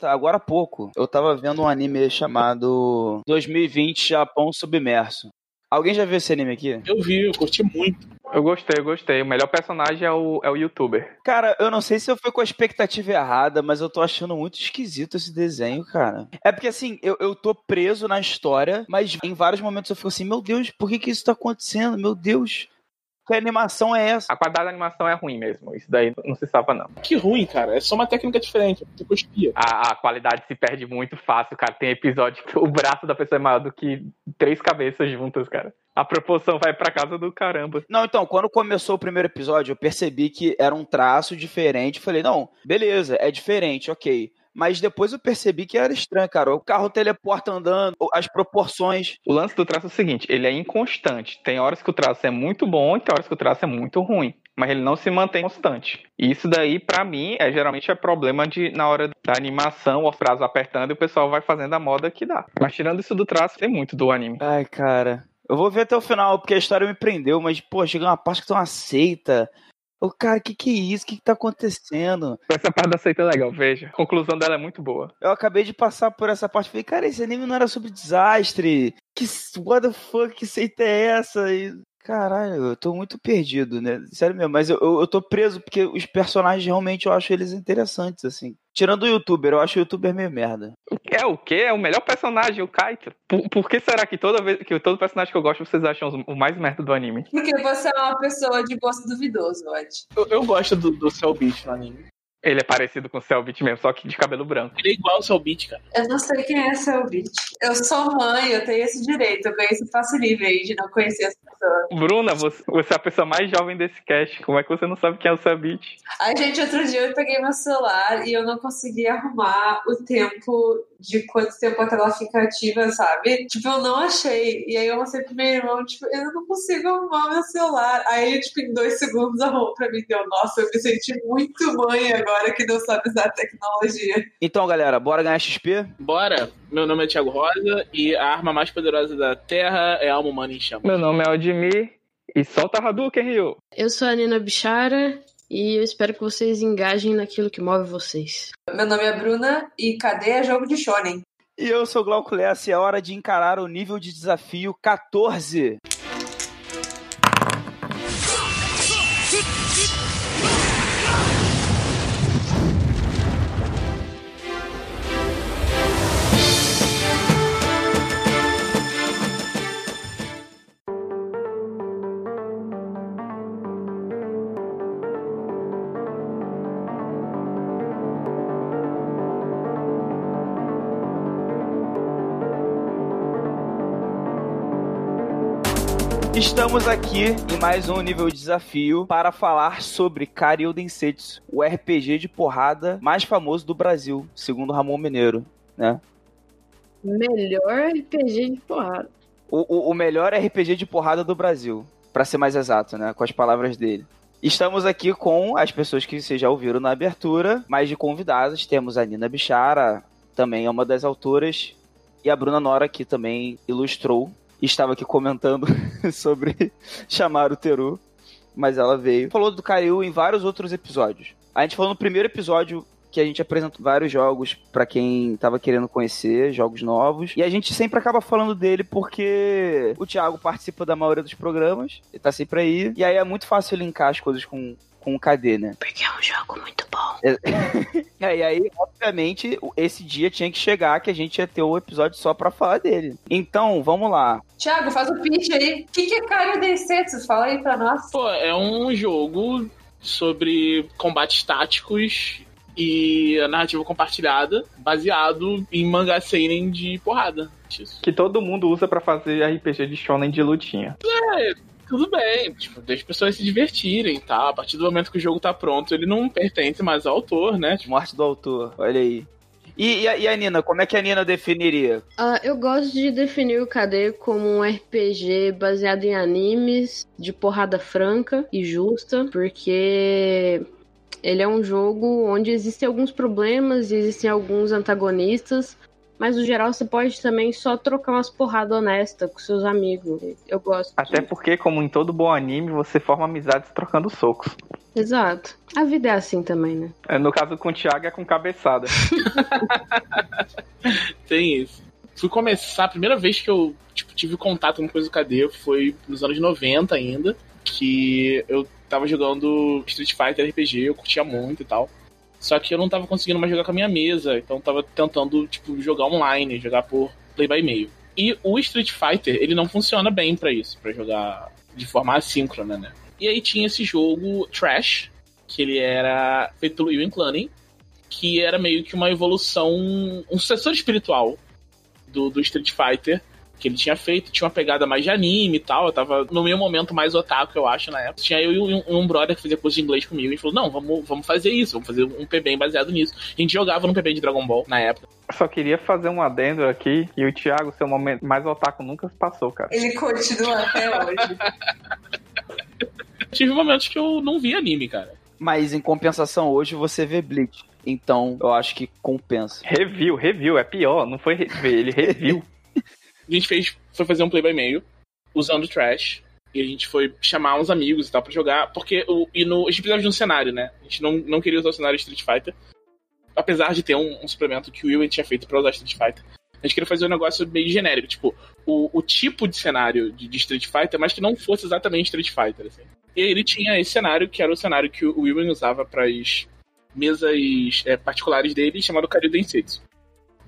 Tá, agora há pouco, eu tava vendo um anime chamado 2020 Japão Submerso. Alguém já viu esse anime aqui? Eu vi, eu curti muito. Eu gostei, eu gostei. O melhor personagem é o, é o youtuber. Cara, eu não sei se eu fui com a expectativa errada, mas eu tô achando muito esquisito esse desenho, cara. É porque assim, eu, eu tô preso na história, mas em vários momentos eu fico assim, meu Deus, por que que isso tá acontecendo? Meu Deus. Que animação é essa? A qualidade da animação é ruim mesmo. Isso daí não se salva, não. Que ruim, cara. É só uma técnica diferente. Tipo espia. A, a qualidade se perde muito fácil, cara. Tem episódio que o braço da pessoa é maior do que três cabeças juntas, cara. A proporção vai pra casa do caramba. Não, então, quando começou o primeiro episódio, eu percebi que era um traço diferente. Falei, não, beleza, é diferente, ok. Mas depois eu percebi que era estranho, cara. O carro teleporta andando, as proporções. O lance do traço é o seguinte: ele é inconstante. Tem horas que o traço é muito bom e tem horas que o traço é muito ruim. Mas ele não se mantém constante. E isso daí, para mim, é geralmente é problema de na hora da animação, os traços apertando e o pessoal vai fazendo a moda que dá. Mas tirando isso do traço, tem muito do anime. Ai, cara. Eu vou ver até o final, porque a história me prendeu, mas, pô, chega uma parte que tu não aceita. Ô, cara, que que é isso? O que que tá acontecendo? Essa parte da seita é legal, veja. A conclusão dela é muito boa. Eu acabei de passar por essa parte e falei, cara, esse anime não era sobre desastre. Que what the fuck, que seita é essa? E, caralho, eu tô muito perdido, né? Sério mesmo, mas eu, eu, eu tô preso porque os personagens realmente eu acho eles interessantes, assim. Tirando o youtuber, eu acho o youtuber meio merda. É o quê? É o melhor personagem, o Kaito. Por, por que será que toda vez que todo personagem que eu gosto vocês acham o mais merda do anime? Porque você é uma pessoa de gosto duvidoso, Ed. Eu, eu gosto do, do Cell Beat no anime. Ele é parecido com o Cellbit mesmo, só que de cabelo branco. Ele é igual ao Cell Beat, cara. Eu não sei quem é seu beat. Eu sou mãe, eu tenho esse direito. Eu ganhei esse passe livre aí de não conhecer as pessoas. Bruna, você, você é a pessoa mais jovem desse cast. Como é que você não sabe quem é o Cellbit? Ai, gente, outro dia eu peguei meu celular e eu não consegui arrumar o tempo de quanto tempo a tela fica ativa, sabe? Tipo, eu não achei. E aí eu mostrei pro meu irmão, tipo, eu não consigo arrumar meu celular. Aí ele, tipo, em dois segundos arrumou pra mim. Deu, nossa, eu me senti muito mãe agora que não sabe usar a tecnologia. Então, galera, bora ganhar XP? Bora! Meu nome é Thiago Rosa e a arma mais poderosa da Terra é a alma humana em chamas. Meu nome é Aldimir e solta Hadouken, Ryu. Eu sou a Nina Bichara e eu espero que vocês engajem naquilo que move vocês. Meu nome é Bruna e cadê é jogo de shonen? E eu sou o Glauco Lessa e é hora de encarar o nível de desafio 14. Estamos aqui em mais um nível de desafio para falar sobre Karyu Densetsu, o RPG de porrada mais famoso do Brasil, segundo Ramon Mineiro, né? Melhor RPG de porrada. O, o, o melhor RPG de porrada do Brasil, para ser mais exato, né? Com as palavras dele. Estamos aqui com as pessoas que vocês já ouviram na abertura, mais de convidadas. Temos a Nina Bichara, também é uma das autoras, e a Bruna Nora, que também ilustrou. Estava aqui comentando sobre chamar o Teru, mas ela veio. Falou do Karyu em vários outros episódios. A gente falou no primeiro episódio que a gente apresentou vários jogos pra quem tava querendo conhecer, jogos novos. E a gente sempre acaba falando dele porque o Thiago participa da maioria dos programas, ele tá sempre aí. E aí é muito fácil linkar as coisas com, com o KD, né? Porque é um jogo muito bom. É, e aí, obviamente, esse dia tinha que chegar que a gente ia ter um episódio só pra falar dele. Então, vamos lá. Thiago, faz o pitch aí. O que, que é Karyu Densetsu? Fala aí pra nós. Pô, é um jogo sobre combates táticos e a narrativa compartilhada, baseado em mangá seinen de porrada. Isso. Que todo mundo usa pra fazer RPG de shonen de lutinha. É, tudo bem, tipo, deixa as pessoas se divertirem, tá? A partir do momento que o jogo tá pronto, ele não pertence mais ao autor, né? Tipo, Morte do autor, olha aí. E, e, a, e a Nina, como é que a Nina definiria? Ah, eu gosto de definir o KD como um RPG baseado em animes de porrada franca e justa, porque ele é um jogo onde existem alguns problemas e existem alguns antagonistas, mas no geral você pode também só trocar umas porradas honestas com seus amigos. Eu gosto. Até porque, como em todo bom anime, você forma amizades trocando socos. Exato. A vida é assim também, né? É, no caso com o Thiago é com cabeçada. Tem isso. Fui começar, a primeira vez que eu tipo, tive contato com coisa do KD foi nos anos 90 ainda, que eu tava jogando Street Fighter RPG, eu curtia muito e tal. Só que eu não tava conseguindo mais jogar com a minha mesa, então tava tentando, tipo, jogar online, jogar por play by mail. E o Street Fighter, ele não funciona bem para isso, para jogar de forma assíncrona, né? E aí tinha esse jogo Trash, que ele era feito pelo Ewan Clunny, que era meio que uma evolução, um sucessor espiritual do, do Street Fighter, que ele tinha feito, tinha uma pegada mais de anime e tal. Eu tava no meu momento mais otaku, eu acho, na época. Tinha eu e um, um brother que fazia curso de inglês comigo e falou: Não, vamos, vamos fazer isso, vamos fazer um PB baseado nisso. A gente jogava no PB de Dragon Ball na época. Só queria fazer um adendo aqui e o Thiago, seu momento mais otaku nunca passou, cara. Ele continua até hoje. Tive momentos que eu não vi anime, cara. Mas em compensação, hoje você vê Bleach. Então, eu acho que compensa. Review, review, é pior, não foi rever, ele review. a gente fez, foi fazer um play by mail usando Trash. E a gente foi chamar uns amigos e tal pra jogar. Porque o, e no, a gente precisava de um cenário, né? A gente não, não queria usar o cenário Street Fighter. Apesar de ter um, um suplemento que o Will tinha feito pra usar Street Fighter. A gente queria fazer um negócio meio genérico, tipo, o, o tipo de cenário de, de, Street Fighter, mas que não fosse exatamente Street Fighter, assim. E ele tinha esse cenário, que era o cenário que o Will usava para as mesas é, particulares dele, chamado Karyu Densetsu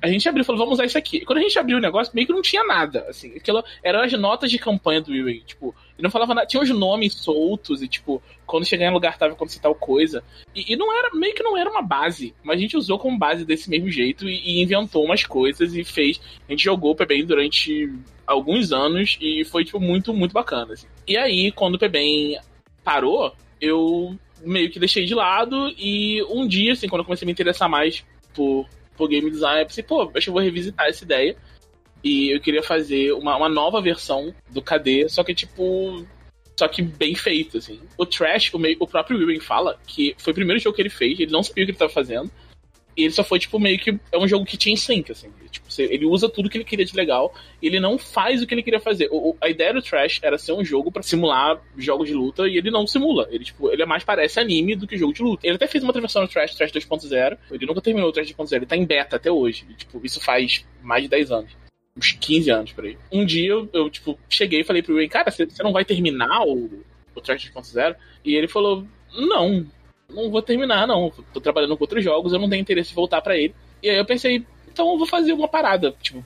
a gente abriu e falou, vamos usar isso aqui. E quando a gente abriu o negócio, meio que não tinha nada, assim. Aquilo eram as notas de campanha do Ewing, tipo, ele não falava nada, tinha os nomes soltos e, tipo, quando chegar em lugar tava acontecendo tal coisa. E, e, não era, meio que não era uma base, mas a gente usou como base desse mesmo jeito e, e inventou umas coisas e fez. A gente jogou o PBN durante alguns anos e foi, tipo, muito, muito bacana, assim. E aí, quando o PBN parou, eu meio que deixei de lado e um dia, assim, quando eu comecei a me interessar mais por por game design, eu pensei, pô, acho que eu vou revisitar essa ideia. E eu queria fazer uma, uma nova versão do KD, só que tipo. Só que bem feito, assim. O Trash, o, meio, o próprio William fala que foi o primeiro jogo que ele fez, ele não sabia o que ele estava fazendo. E ele só foi, tipo, meio que. É um jogo que tinha sync, assim. Tipo, ele usa tudo que ele queria de legal. Ele não faz o que ele queria fazer. O, a ideia do Trash era ser um jogo para simular jogos de luta. E ele não simula. Ele, tipo, ele mais parece anime do que jogo de luta. Ele até fez uma transversão no Trash, Trash 2.0. Ele nunca terminou o Trash 2.0. Ele tá em beta até hoje. E, tipo, isso faz mais de 10 anos. Uns 15 anos por aí. Um dia eu, eu tipo, cheguei e falei pro Ray, cara, você não vai terminar o, o Trash 2.0? E ele falou, não não vou terminar, não. Tô trabalhando com outros jogos, eu não tenho interesse em voltar para ele. E aí eu pensei, então eu vou fazer uma parada. Tipo,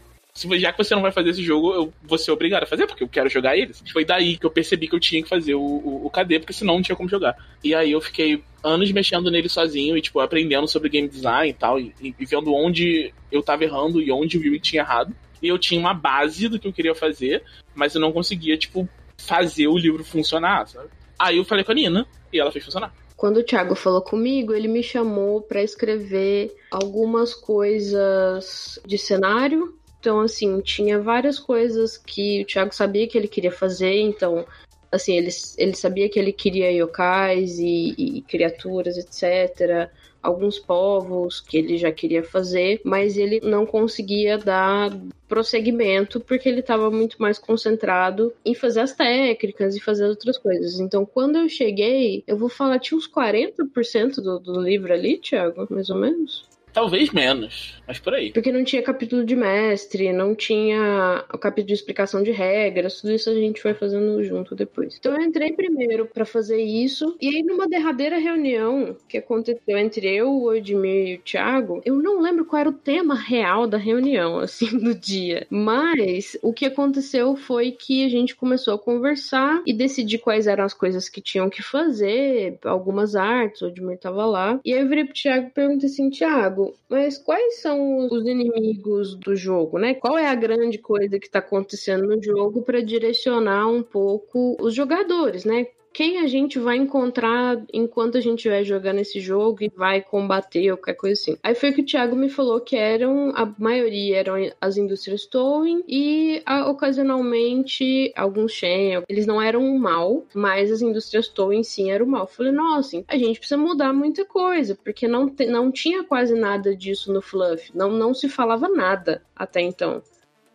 já que você não vai fazer esse jogo, eu vou ser obrigado a fazer, porque eu quero jogar eles. Foi daí que eu percebi que eu tinha que fazer o, o, o KD, porque senão não tinha como jogar. E aí eu fiquei anos mexendo nele sozinho e, tipo, aprendendo sobre game design e tal, e, e vendo onde eu tava errando e onde o Will tinha errado. E eu tinha uma base do que eu queria fazer, mas eu não conseguia, tipo, fazer o livro funcionar, sabe? Aí eu falei com a Nina e ela fez funcionar. Quando o Thiago falou comigo, ele me chamou para escrever algumas coisas de cenário. Então, assim, tinha várias coisas que o Thiago sabia que ele queria fazer, então assim, ele, ele sabia que ele queria yokais e, e, criaturas, etc alguns povos que ele já queria fazer, mas ele não conseguia dar prosseguimento porque ele estava muito mais concentrado em fazer as técnicas e fazer outras coisas. Então, quando eu cheguei, eu vou falar, tinha uns 40% do, do livro ali, Thiago, mais ou menos. Talvez menos, mas por aí. Porque não tinha capítulo de mestre, não tinha o capítulo de explicação de regras, tudo isso a gente foi fazendo junto depois. Então eu entrei primeiro para fazer isso, e aí numa derradeira reunião que aconteceu entre eu, o Edmir e o Thiago, eu não lembro qual era o tema real da reunião, assim, do dia. Mas o que aconteceu foi que a gente começou a conversar e decidir quais eram as coisas que tinham que fazer, algumas artes, o Edmir tava lá. E aí eu virei pro Thiago e perguntei assim, Thiago, mas quais são os inimigos do jogo, né? Qual é a grande coisa que está acontecendo no jogo para direcionar um pouco os jogadores, né? Quem a gente vai encontrar enquanto a gente estiver jogando esse jogo e vai combater ou qualquer coisa assim. Aí foi que o Thiago me falou que eram, a maioria eram as indústrias towing e a, ocasionalmente alguns Shen. Eles não eram um mal, mas as indústrias towing sim eram mal. Eu falei, nossa, a gente precisa mudar muita coisa, porque não, te, não tinha quase nada disso no Fluff. Não, não se falava nada até então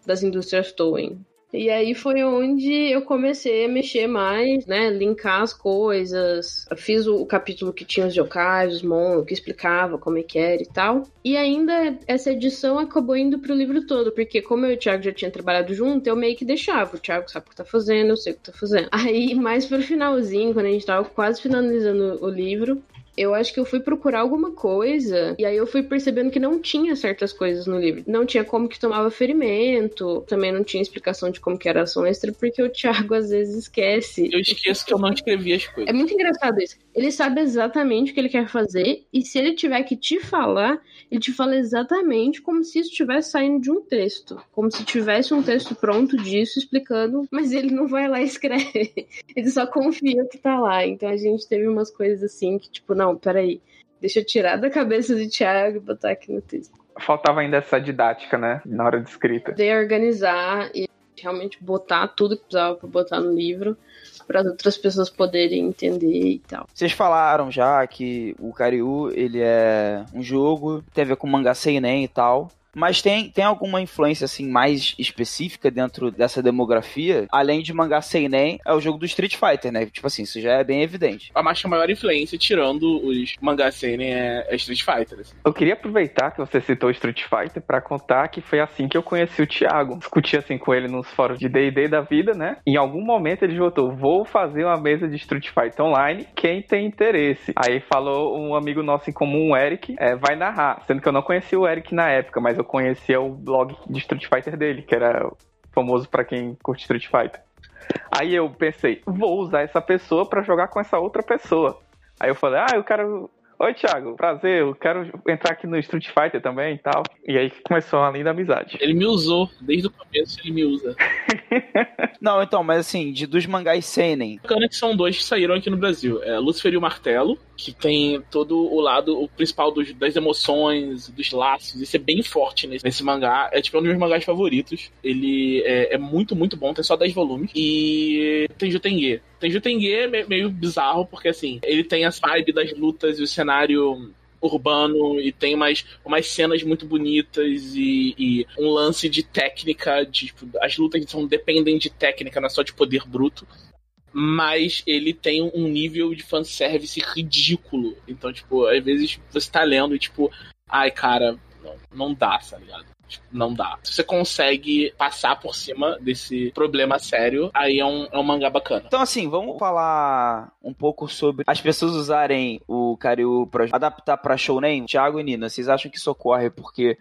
das indústrias towing. E aí foi onde eu comecei a mexer mais, né? Linkar as coisas. Eu fiz o, capítulo que tinha os yokais, os mon, que explicava como é que era e tal. E ainda essa edição acabou indo pro livro todo, porque como eu e o Thiago já tinha trabalhado junto, eu meio que deixava. O Thiago sabe o que tá fazendo, eu sei o que tá fazendo. Aí, mais pro finalzinho, quando a gente tava quase finalizando o livro, eu acho que eu fui procurar alguma coisa e aí eu fui percebendo que não tinha certas coisas no livro. Não tinha como que tomava ferimento, também não tinha explicação de como que era ação extra, porque o Thiago às vezes esquece. Eu esqueço que eu não escrevi as coisas. É muito engraçado isso. Ele sabe exatamente o que ele quer fazer e se ele tiver que te falar, ele te fala exatamente como se isso estivesse saindo de um texto. Como se tivesse um texto pronto disso explicando, mas ele não vai lá e escreve. Ele só confia que tá lá. Então a gente teve umas coisas assim que, tipo, não, peraí, deixa eu tirar da cabeça do Thiago e botar aqui no texto. Faltava ainda essa didática, né? Na hora de escrita. De organizar e realmente botar tudo que precisava pra botar no livro para outras pessoas poderem entender e tal. Vocês falaram já que o Kariu, ele é um jogo, tem a ver com mangá seinen e tal. Mas tem, tem alguma influência assim mais específica dentro dessa demografia? Além de mangá seinen, é o jogo do Street Fighter, né? Tipo assim, isso já é bem evidente. A mais maior influência, tirando os mangá seinen, é, é Street Fighter. Assim. Eu queria aproveitar que você citou Street Fighter para contar que foi assim que eu conheci o Thiago. Discuti assim com ele nos fóruns de D&D da vida, né? Em algum momento ele votou, vou fazer uma mesa de Street Fighter online, quem tem interesse? Aí falou um amigo nosso em comum, o Eric, é, vai narrar. Sendo que eu não conhecia o Eric na época, mas eu conhecia o blog de Street Fighter dele, que era famoso para quem curte Street Fighter. Aí eu pensei, vou usar essa pessoa para jogar com essa outra pessoa. Aí eu falei, ah, eu quero Oi, Thiago, prazer, eu quero entrar aqui no Street Fighter também e tal. E aí começou uma linda amizade. Ele me usou, desde o começo ele me usa. Não, então, mas assim, de dos mangás seinen. Bacana que são dois que saíram aqui no Brasil. É Lucifer e o Martelo, que tem todo o lado, o principal dos, das emoções, dos laços. Isso é bem forte nesse, nesse mangá. É tipo um dos meus mangás favoritos. Ele é, é muito, muito bom, tem só 10 volumes. E tem Jutengue. Tem Jutengue é meio bizarro, porque assim, ele tem as vibes das lutas e o cenário urbano e tem umas, umas cenas muito bonitas e, e um lance de técnica, de, tipo, as lutas são, dependem de técnica, não é só de poder bruto mas ele tem um nível de fanservice ridículo. Então, tipo, às vezes você tá lendo e, tipo, ai, cara, não, não dá, tá ligado? Não dá. Se você consegue passar por cima desse problema sério, aí é um, é um mangá bacana. Então, assim, vamos falar um pouco sobre as pessoas usarem o Karyu pra adaptar pra Shounen. Thiago e Nina, vocês acham que isso ocorre porque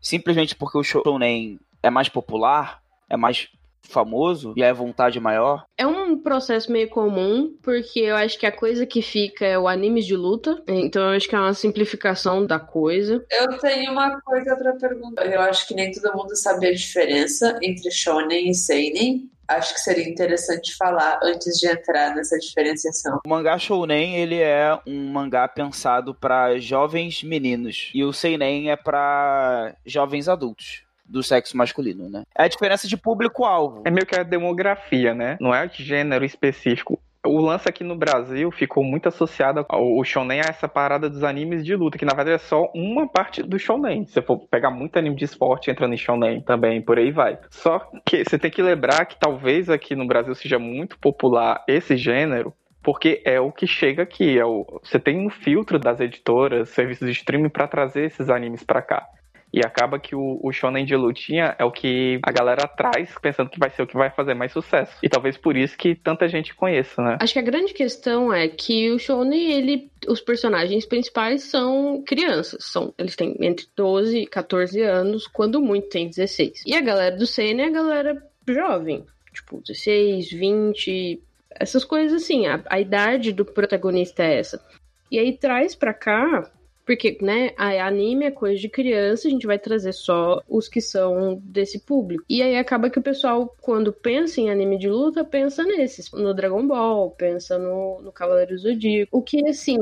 simplesmente porque o Shounen é mais popular? É mais famoso e é vontade maior? É um processo meio comum, porque eu acho que a coisa que fica é o anime de luta, então eu acho que é uma simplificação da coisa. Eu tenho uma coisa para perguntar. Eu acho que nem todo mundo sabe a diferença entre shonen e seinen. Acho que seria interessante falar antes de entrar nessa diferenciação. O mangá shounen, ele é um mangá pensado para jovens meninos e o seinen é para jovens adultos do sexo masculino, né? É a diferença de público-alvo. É meio que a demografia, né? Não é de gênero específico. O lance aqui no Brasil ficou muito associado ao shonen a essa parada dos animes de luta, que na verdade é só uma parte do shonen. Se você for pegar muito anime de esporte entrando em shonen também, por aí vai. Só que você tem que lembrar que talvez aqui no Brasil seja muito popular esse gênero, porque é o que chega aqui. É o... Você tem um filtro das editoras, serviços de streaming para trazer esses animes para cá. E acaba que o, o shonen de lutinha é o que a galera traz pensando que vai ser o que vai fazer mais sucesso. E talvez por isso que tanta gente conheça, né? Acho que a grande questão é que o shonen, ele, os personagens principais são crianças. São, eles têm entre 12 e 14 anos, quando muito tem 16. E a galera do seinen é a galera jovem. Tipo, 16, 20, essas coisas assim. A, a idade do protagonista é essa. E aí traz pra cá porque, né, anime é coisa de criança, a gente vai trazer só os que são desse público. E aí acaba que o pessoal, quando pensa em anime de luta, pensa nesses. No Dragon Ball, pensa no, no Cavaleiro Zodíaco. O que, assim,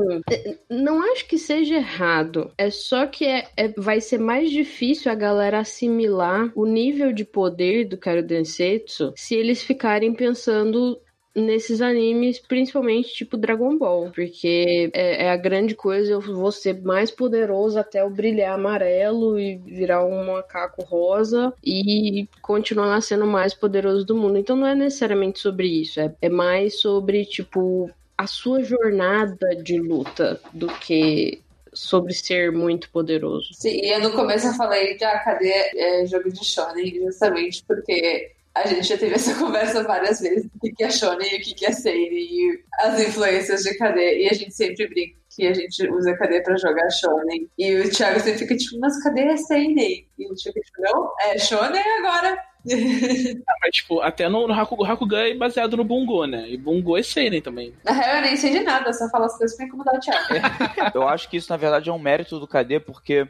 não acho que seja errado. É só que é, é, vai ser mais difícil a galera assimilar o nível de poder do Karo Densetsu se eles ficarem pensando nesses animes, principalmente tipo Dragon Ball, porque é, é, a grande coisa eu vou ser mais poderoso até eu brilhar amarelo e virar um macaco rosa e continuar sendo mais poderoso do mundo. Então não é necessariamente sobre isso, é, é mais sobre tipo a sua jornada de luta do que sobre ser muito poderoso. Sim, e no começo eu falei de ah, cadê é, jogo de shonen, justamente porque a gente já teve essa conversa várias vezes, o que é shonen e o que é seinen, e as influências de KD, e a gente sempre brinca que a gente usa KD pra jogar shonen, e o Thiago sempre fica tipo, mas cadê é seinen? E o Thiago tipo, não, é shonen agora. ah, mas, tipo, até no, no Haku, Hakugan é baseado no Bungo, né? E Bungo é Seinen também. Na real, eu nem sei de nada, só falo as coisas pra incomodar o Thiago. eu acho que isso, na verdade, é um mérito do KD, porque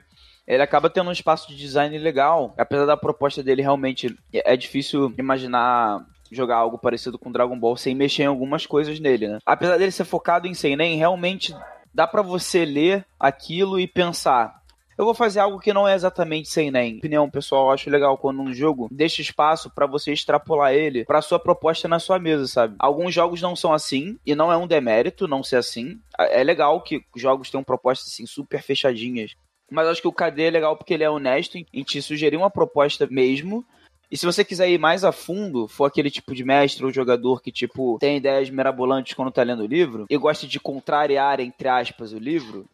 ele acaba tendo um espaço de design legal. Apesar da proposta dele realmente é difícil imaginar jogar algo parecido com Dragon Ball sem mexer em algumas coisas nele, né? Apesar dele ser focado em seinen, realmente dá para você ler aquilo e pensar, eu vou fazer algo que não é exatamente sem nem. Opinião pessoal, eu acho legal quando um jogo deixa espaço para você extrapolar ele para sua proposta na sua mesa, sabe? Alguns jogos não são assim e não é um demérito não ser assim. É legal que jogos tenham propostas assim super fechadinhas mas acho que o KD é legal porque ele é honesto em te sugerir uma proposta mesmo. E se você quiser ir mais a fundo, for aquele tipo de mestre ou jogador que, tipo, tem ideias mirabolantes quando tá lendo o livro e gosta de contrariar, entre aspas, o livro,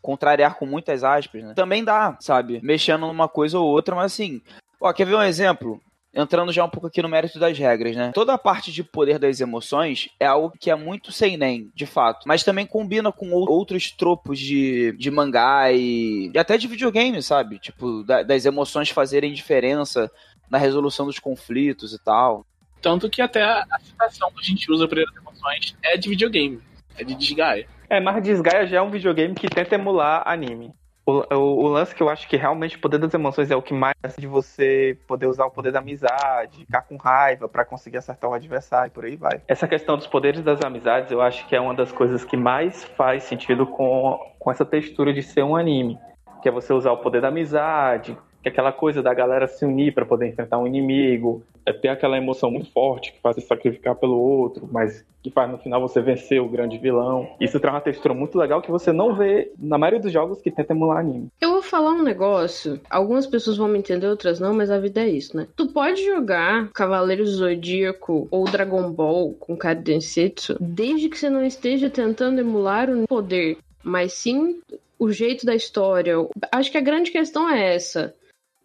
contrariar com muitas aspas, né? Também dá, sabe? Mexendo numa coisa ou outra, mas assim. Ó, quer ver um exemplo? Entrando já um pouco aqui no mérito das regras, né? Toda a parte de poder das emoções é algo que é muito sem nem, de fato, mas também combina com outros tropos de, de mangá e, e até de videogame, sabe? Tipo, da, das emoções fazerem diferença na resolução dos conflitos e tal. Tanto que até a, citação que a gente usa para as emoções é de videogame, é de Disgaea. É, mas Disgaea já é um videogame que tenta emular anime. O, o, o, lance que eu acho que realmente o poder das emoções é o que mais de você poder usar o poder da amizade, ficar com raiva para conseguir acertar o adversário, por aí vai. Essa questão dos poderes das amizades eu acho que é uma das coisas que mais faz sentido com, com essa textura de ser um anime. Que é você usar o poder da amizade, que é aquela coisa da galera se unir para poder enfrentar um inimigo, é ter aquela emoção muito forte que faz você sacrificar pelo outro, mas que faz no final você vencer o grande vilão. Isso traz uma textura muito legal que você não vê na maioria dos jogos que tenta emular anime. Eu vou falar um negócio, algumas pessoas vão me entender, outras não, mas a vida é isso, né? Tu pode jogar Cavaleiros Zodíaco ou Dragon Ball com Kari Densetsu desde que você não esteja tentando emular o poder, mas sim o jeito da história. Acho que a grande questão é essa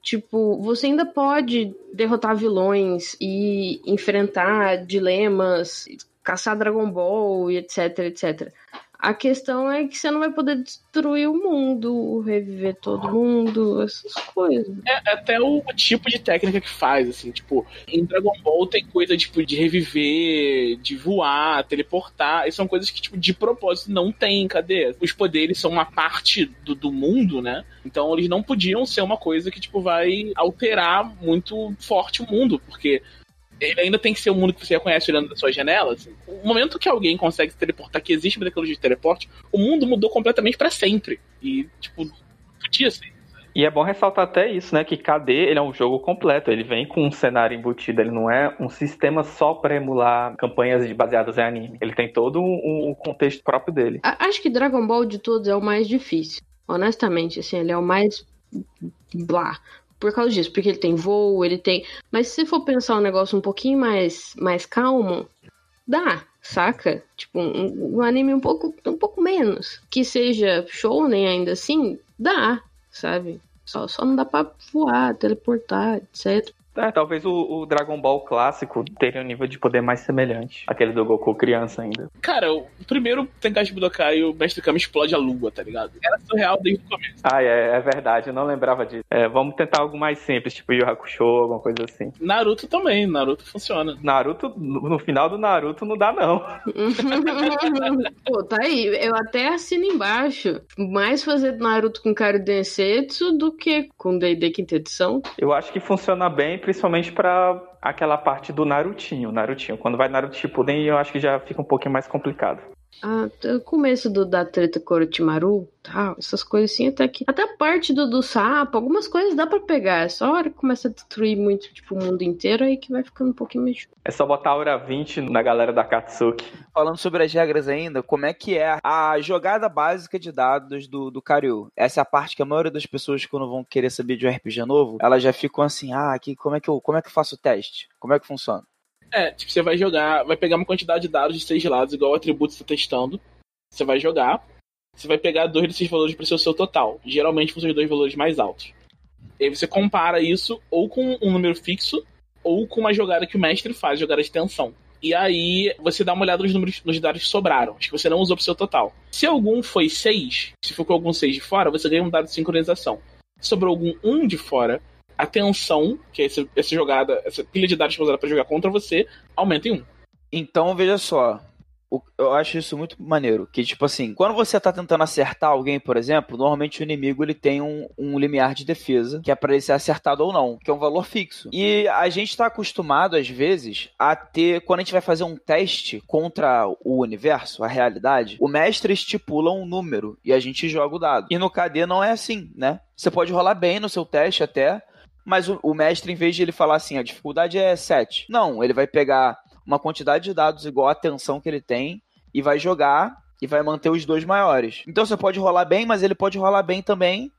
Tipo, você ainda pode derrotar vilões e enfrentar dilemas, caçar Dragon Ball e etc, etc. A questão é que você não vai poder destruir o mundo, reviver todo mundo, essas coisas. É, até o tipo de técnica que faz, assim, tipo, em Dragon Ball tem coisa, tipo, de reviver, de voar, teleportar, e são coisas que, tipo, de propósito não tem, cadê? Os poderes são uma parte do, do mundo, né? Então eles não podiam ser uma coisa que, tipo, vai alterar muito forte o mundo, porque ele ainda tem que ser o um mundo que você já conhece olhando da sua janela. Assim. O momento que alguém consegue se teleportar, que existe uma tecnologia de teleporte, o mundo mudou completamente para sempre. E, tipo, podia ser. E é bom ressaltar até isso, né? Que KD ele é um jogo completo. Ele vem com um cenário embutido. Ele não é um sistema só para emular campanhas baseadas em anime. Ele tem todo um, um contexto próprio dele. Acho que Dragon Ball de todos é o mais difícil. Honestamente, assim, ele é o mais blá por causa disso, porque ele tem voo, ele tem. Mas se for pensar um negócio um pouquinho mais, mais calmo, dá, saca? Tipo, um, um anime um pouco, um pouco menos. Que seja show, nem ainda assim, dá, sabe? Só, só não dá pra voar, teleportar, etc. É, talvez o, o, Dragon Ball clássico teria um nível de poder mais semelhante. Aquele do Goku criança ainda. Cara, o primeiro Tenkaichi Budokai, o Mestre Kami explode a lua, tá ligado? Era surreal desde o começo. Ah, é, é verdade, eu não lembrava disso. É, vamos tentar algo mais simples, tipo Yu Hakusho, alguma coisa assim. Naruto também, Naruto funciona. Naruto, no, no final do Naruto não dá não. Pô, tá aí, eu até assino embaixo. Mais fazer Naruto com Karo Densetsu do que com D&D quinta edição. Eu acho que funciona bem principalmente para aquela parte do Narutinho, Narutinho. Quando vai Naruto Shippuden, eu acho que já fica um pouquinho mais complicado. Ah, o começo do, da treta com Orochimaru, tal, essas coisas assim, até que. Até a parte do, do sapo, algumas coisas dá pra pegar. É só a hora que começa a destruir muito, tipo, o mundo inteiro, aí que vai ficando um pouquinho meio. É só botar a hora 20 na galera da Katsuki. Falando sobre as regras ainda, como é que é a jogada básica de dados do, do Karyu? Essa é a parte que a maioria das pessoas, quando vão querer saber de um RPG novo, elas já ficam assim, ah, aqui, como é que eu, como é que eu faço o teste? Como é que funciona? É, tipo, você vai jogar, vai pegar uma quantidade de dados de seis lados, igual o atributo que você tá testando. Você vai jogar, você vai pegar dois desses valores para ser o seu total. Geralmente são os dois valores mais altos. E aí você compara isso ou com um número fixo, ou com uma jogada que o mestre faz, jogada de tensão. E aí você dá uma olhada nos números nos dados que sobraram, os que você não usou pro seu total. Se algum foi 6, se for com algum 6 de fora, você ganha um dado de sincronização. Se sobrou algum 1 de fora, a tensão, que é essa, essa jogada, essa pilha de dados que é usada pra jogar contra você, aumenta em 1. Então, veja só. Eu acho isso muito maneiro. Que, tipo assim, quando você tá tentando acertar alguém, por exemplo, normalmente o inimigo ele tem um, um limiar de defesa, que é pra ele ser acertado ou não, que é um valor fixo. E a gente tá acostumado, às vezes, a ter, quando a gente vai fazer um teste contra o universo, a realidade, o mestre estipula um número e a gente joga o dado. E no KD não é assim, né? Você pode rolar bem no seu teste até, mas o, o mestre, em vez de ele falar assim, a dificuldade é 7. Não, ele vai pegar uma quantidade de dados igual à tensão que ele tem e vai jogar e vai manter os dois maiores. Então você pode rolar bem, mas ele pode rolar bem também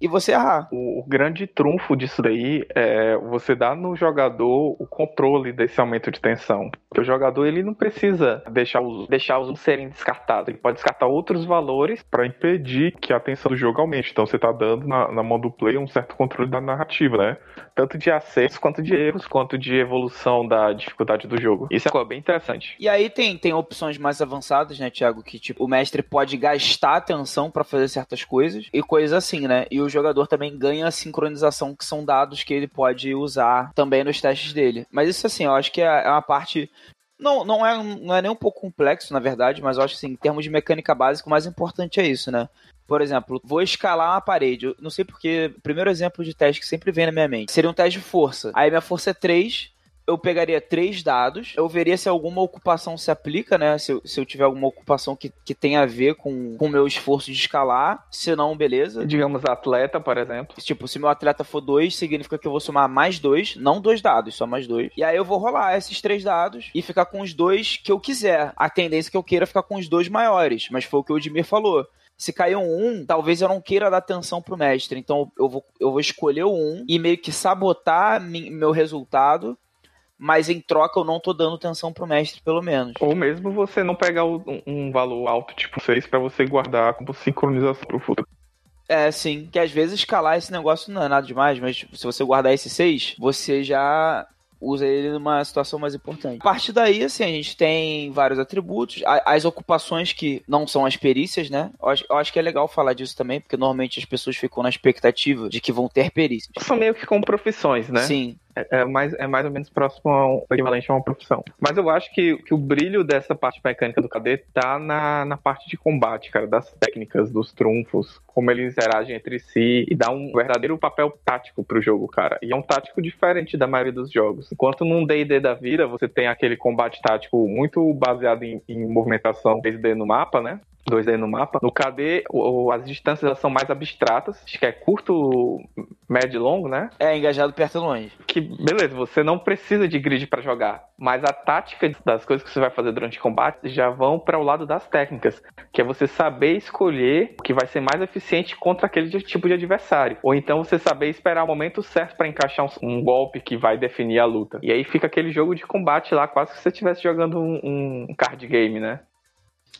e você errar. O, grande trunfo disso daí é você dar no jogador o controle desse aumento de tensão. Porque o jogador ele não precisa deixar os, deixar os serem descartados. Ele pode descartar outros valores para impedir que a tensão do jogo aumente. Então você tá dando na, na mão do player um certo controle da narrativa, né? Tanto de acertos quanto de erros, quanto de evolução da dificuldade do jogo. Isso é bem interessante. E aí tem, tem opções mais avançadas, né, Thiago? Que tipo, o mestre pode gastar atenção para fazer certas coisas e coisas assim, né? E o jogador também ganha a sincronização, que são dados que ele pode usar também nos testes dele. Mas isso, assim, eu acho que é é uma parte. Não, não, é, não é nem um pouco complexo, na verdade, mas eu acho assim, em termos de mecânica básica, o mais importante é isso, né? Por exemplo, vou escalar uma parede. Eu não sei porque. O primeiro exemplo de teste que sempre vem na minha mente seria um teste de força. Aí minha força é 3. Eu pegaria três dados, eu veria se alguma ocupação se aplica, né? Se eu, se eu tiver alguma ocupação que, que tenha a ver com o meu esforço de escalar. Se não, beleza. Digamos, atleta, por exemplo. Tipo, se meu atleta for 2, significa que eu vou somar mais dois, não dois dados, só mais dois. E aí eu vou rolar esses três dados e ficar com os dois que eu quiser. A tendência é que eu queira ficar com os dois maiores, mas foi o que o Edmir falou. Se cair um 1, talvez eu não queira dar atenção pro mestre. Então eu vou, eu vou escolher o 1 e meio que sabotar meu resultado, mas em troca eu não tô dando atenção pro mestre, pelo menos. Ou mesmo você não pegar um, um valor alto, tipo 6, para você guardar como sincronização pro futuro. É, sim. Que às vezes escalar esse negócio não é nada demais, mas tipo, se você guardar esse 6, você já usa ele numa situação mais importante. A partir daí, assim, a gente tem vários atributos, as ocupações que não são as perícias, né? Eu acho, eu acho que é legal falar disso também, porque normalmente as pessoas ficam na expectativa de que vão ter perícias. São meio que como profissões, né? Sim, É, mais, é mais ou menos próximo ao equivalente a uma profissão. Mas eu acho que, que o brilho dessa parte mecânica do KD tá na, na parte de combate, cara, das técnicas, dos trunfos, como eles interagem entre si e dá um verdadeiro papel tático pro jogo, cara. E é um tático diferente da maioria dos jogos. Enquanto num D&D da vida você tem aquele combate tático muito baseado em, em movimentação 3D no mapa, né? 2D no mapa. No KD, o- as distâncias são mais abstratas, acho que é curto, médio e longo, né? é engajado perto e longe. que beleza, você não precisa de grid para jogar, mas a tática das coisas que você vai fazer durante o combate já vão para o lado das técnicas, que é você saber escolher o que vai ser mais eficiente contra aquele tipo de adversário, ou então você saber esperar o momento certo para encaixar um, um golpe que vai definir a luta. E aí fica aquele jogo de combate lá, quase que você estivesse jogando um, um card game, né?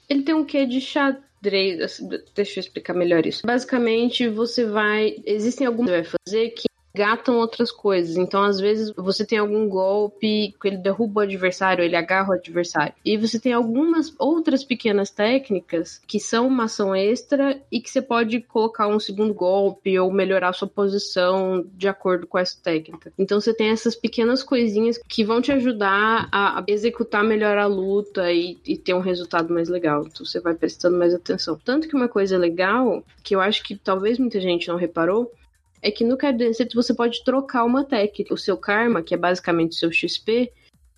Ele tem um quê de xadrez. assim, Deixa eu explicar melhor isso. Basicamente, você vai. Existem algumas que você vai fazer que gatam outras coisas. Então, às vezes, você tem algum golpe que ele derruba o adversário, ele agarra o adversário. E você tem algumas outras pequenas técnicas que são uma ação extra e que você pode colocar um segundo golpe ou melhorar sua posição de acordo com essa técnica. Então, você tem essas pequenas coisinhas que vão te ajudar a executar melhor a luta e, e ter um resultado mais legal. Então, você vai prestando mais atenção. Tanto que uma coisa legal, que eu acho que talvez muita gente não reparou, é que no Card Density você pode trocar uma técnica. O seu karma, que é basicamente o seu XP,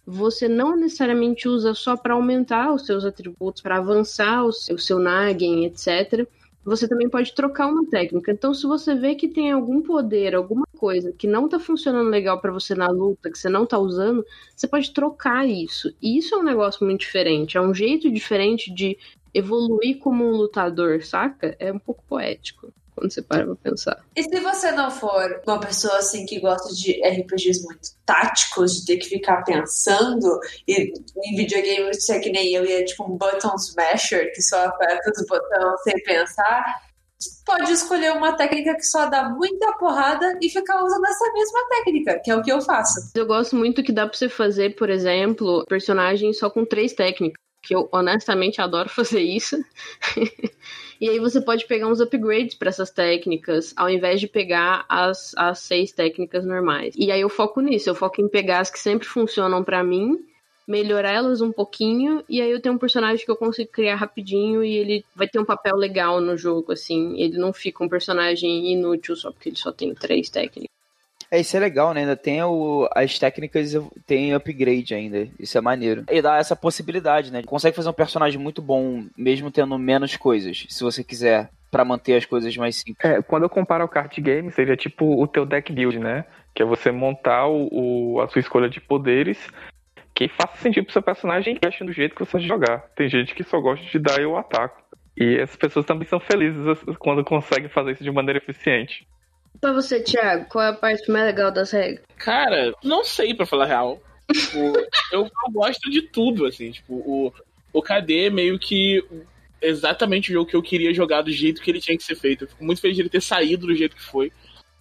você não necessariamente usa só para aumentar os seus atributos, para avançar o seu, o seu Nagen, etc. Você também pode trocar uma técnica. Então, se você vê que tem algum poder, alguma coisa que não tá funcionando legal para você na luta, que você não tá usando, você pode trocar isso. E isso é um negócio muito diferente. É um jeito diferente de evoluir como um lutador, saca? É um pouco poético quando você para pra pensar. E se você não for uma pessoa assim que gosta de RPGs muito táticos, de ter que ficar pensando, e em videogame você é que nem eu, e é tipo um button smasher, que só aperta os botões sem pensar, pode escolher uma técnica que só dá muita porrada e ficar usando essa mesma técnica, que é o que eu faço. Eu gosto muito que dá pra você fazer, por exemplo, personagem só com três técnicas que eu honestamente adoro fazer isso. E aí você pode pegar uns upgrades para essas técnicas, ao invés de pegar as, as seis técnicas normais. E aí eu foco nisso, eu foco em pegar as que sempre funcionam para mim, melhorar elas um pouquinho, e aí eu tenho um personagem que eu consigo criar rapidinho e ele vai ter um papel legal no jogo, assim. Ele não fica um personagem inútil só porque ele só tem três técnicas. É, isso é legal, né? Ainda tem o, as técnicas, tem upgrade ainda. Isso é maneiro. E dá essa possibilidade, né? Consegue fazer um personagem muito bom, mesmo tendo menos coisas, se você quiser, para manter as coisas mais simples. É, quando eu comparo ao card game, seria tipo o teu deck build, né? Que é você montar o, o a sua escolha de poderes que faça sentido pro seu personagem e do jeito que você jogar. Tem gente que só gosta de dar e eu ataco. E as pessoas também são felizes quando conseguem fazer isso de maneira eficiente. Pra você, Thiago, qual é a parte mais legal das regras? Cara, não sei pra falar a real. Tipo, eu, eu, gosto de tudo, assim. Tipo, o, o KD é meio que exatamente o jogo que eu queria jogar do jeito que ele tinha que ser feito. Eu fico muito feliz de ele ter saído do jeito que foi.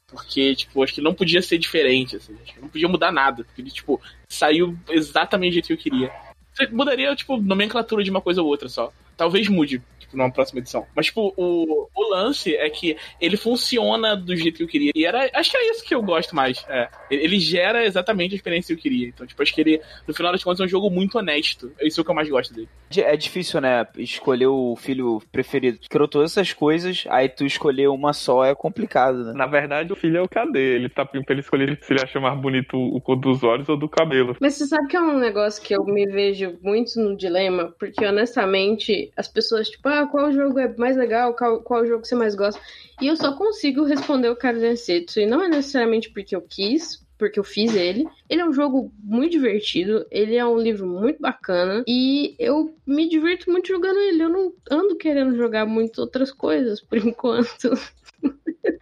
Porque, tipo, acho que não podia ser diferente, assim. não podia mudar nada. Porque ele, tipo, saiu exatamente do jeito que eu queria. Você mudaria, tipo, nomenclatura de uma coisa ou outra só. Talvez mude tipo, numa próxima edição. Mas, tipo, o, o lance é que ele funciona do jeito que eu queria. E era, acho que é isso que eu gosto mais. É. Ele gera exatamente a experiência que eu queria. Então, tipo, acho que ele, no final das contas, é um jogo muito honesto. É isso que eu mais gosto dele. É difícil, né? Escolher o filho preferido. Criou todas essas coisas, aí tu escolher uma só é complicado, né? Na verdade, o filho é o cadê? Ele tá pra ele escolher se ele acha mais bonito o cor dos olhos ou do cabelo. Mas você sabe que é um negócio que eu me vejo muito no dilema, porque honestamente, as pessoas, tipo, ah, qual jogo é mais legal, qual, qual jogo você mais gosta. E eu só consigo responder o Kazensetsu, e não é necessariamente porque eu quis, porque eu fiz ele. Ele é um jogo muito divertido, ele é um livro muito bacana e eu me divirto muito jogando ele. Eu não ando querendo jogar muito outras coisas por enquanto.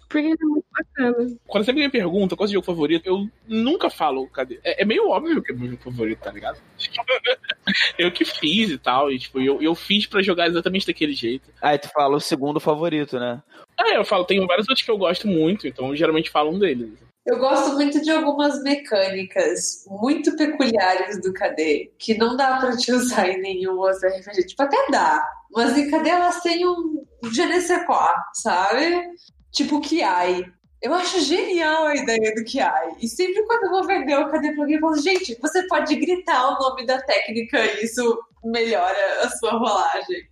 Porque ele é muito bacana. Quando você me pergunta qual é o jogo favorito, eu nunca falo cadê. É, é meio óbvio que é meu jogo favorito, tá ligado? eu que fiz e tal, e tipo, eu, eu fiz para jogar exatamente daquele jeito. Aí tu fala o segundo favorito, né? É, eu falo, tem vários outros que eu gosto muito, então eu geralmente falo um deles. Eu gosto muito de algumas mecânicas muito peculiares do KD, que não dá para te usar em nenhum outro RPG. Tipo, até dá, mas em KD elas têm um je ne sais quoi, sabe? Tipo Kiai. Eu acho genial a ideia do Kiai. E sempre quando eu vou vender o KD pra alguém, eu falo, gente, você pode gritar o nome da técnica e isso melhora a sua rolagem.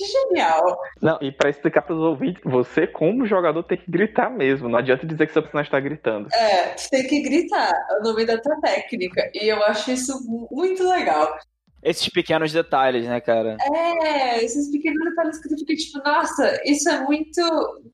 Que genial! Não, e para explicar para os ouvintes, você, como jogador, tem que gritar mesmo. Não adianta dizer que seu personagem está gritando. É, tem que gritar o nome da tua técnica. E eu acho isso muito legal. Esses pequenos detalhes, né, cara? É, esses pequenos detalhes que tu fica tipo, nossa, isso é muito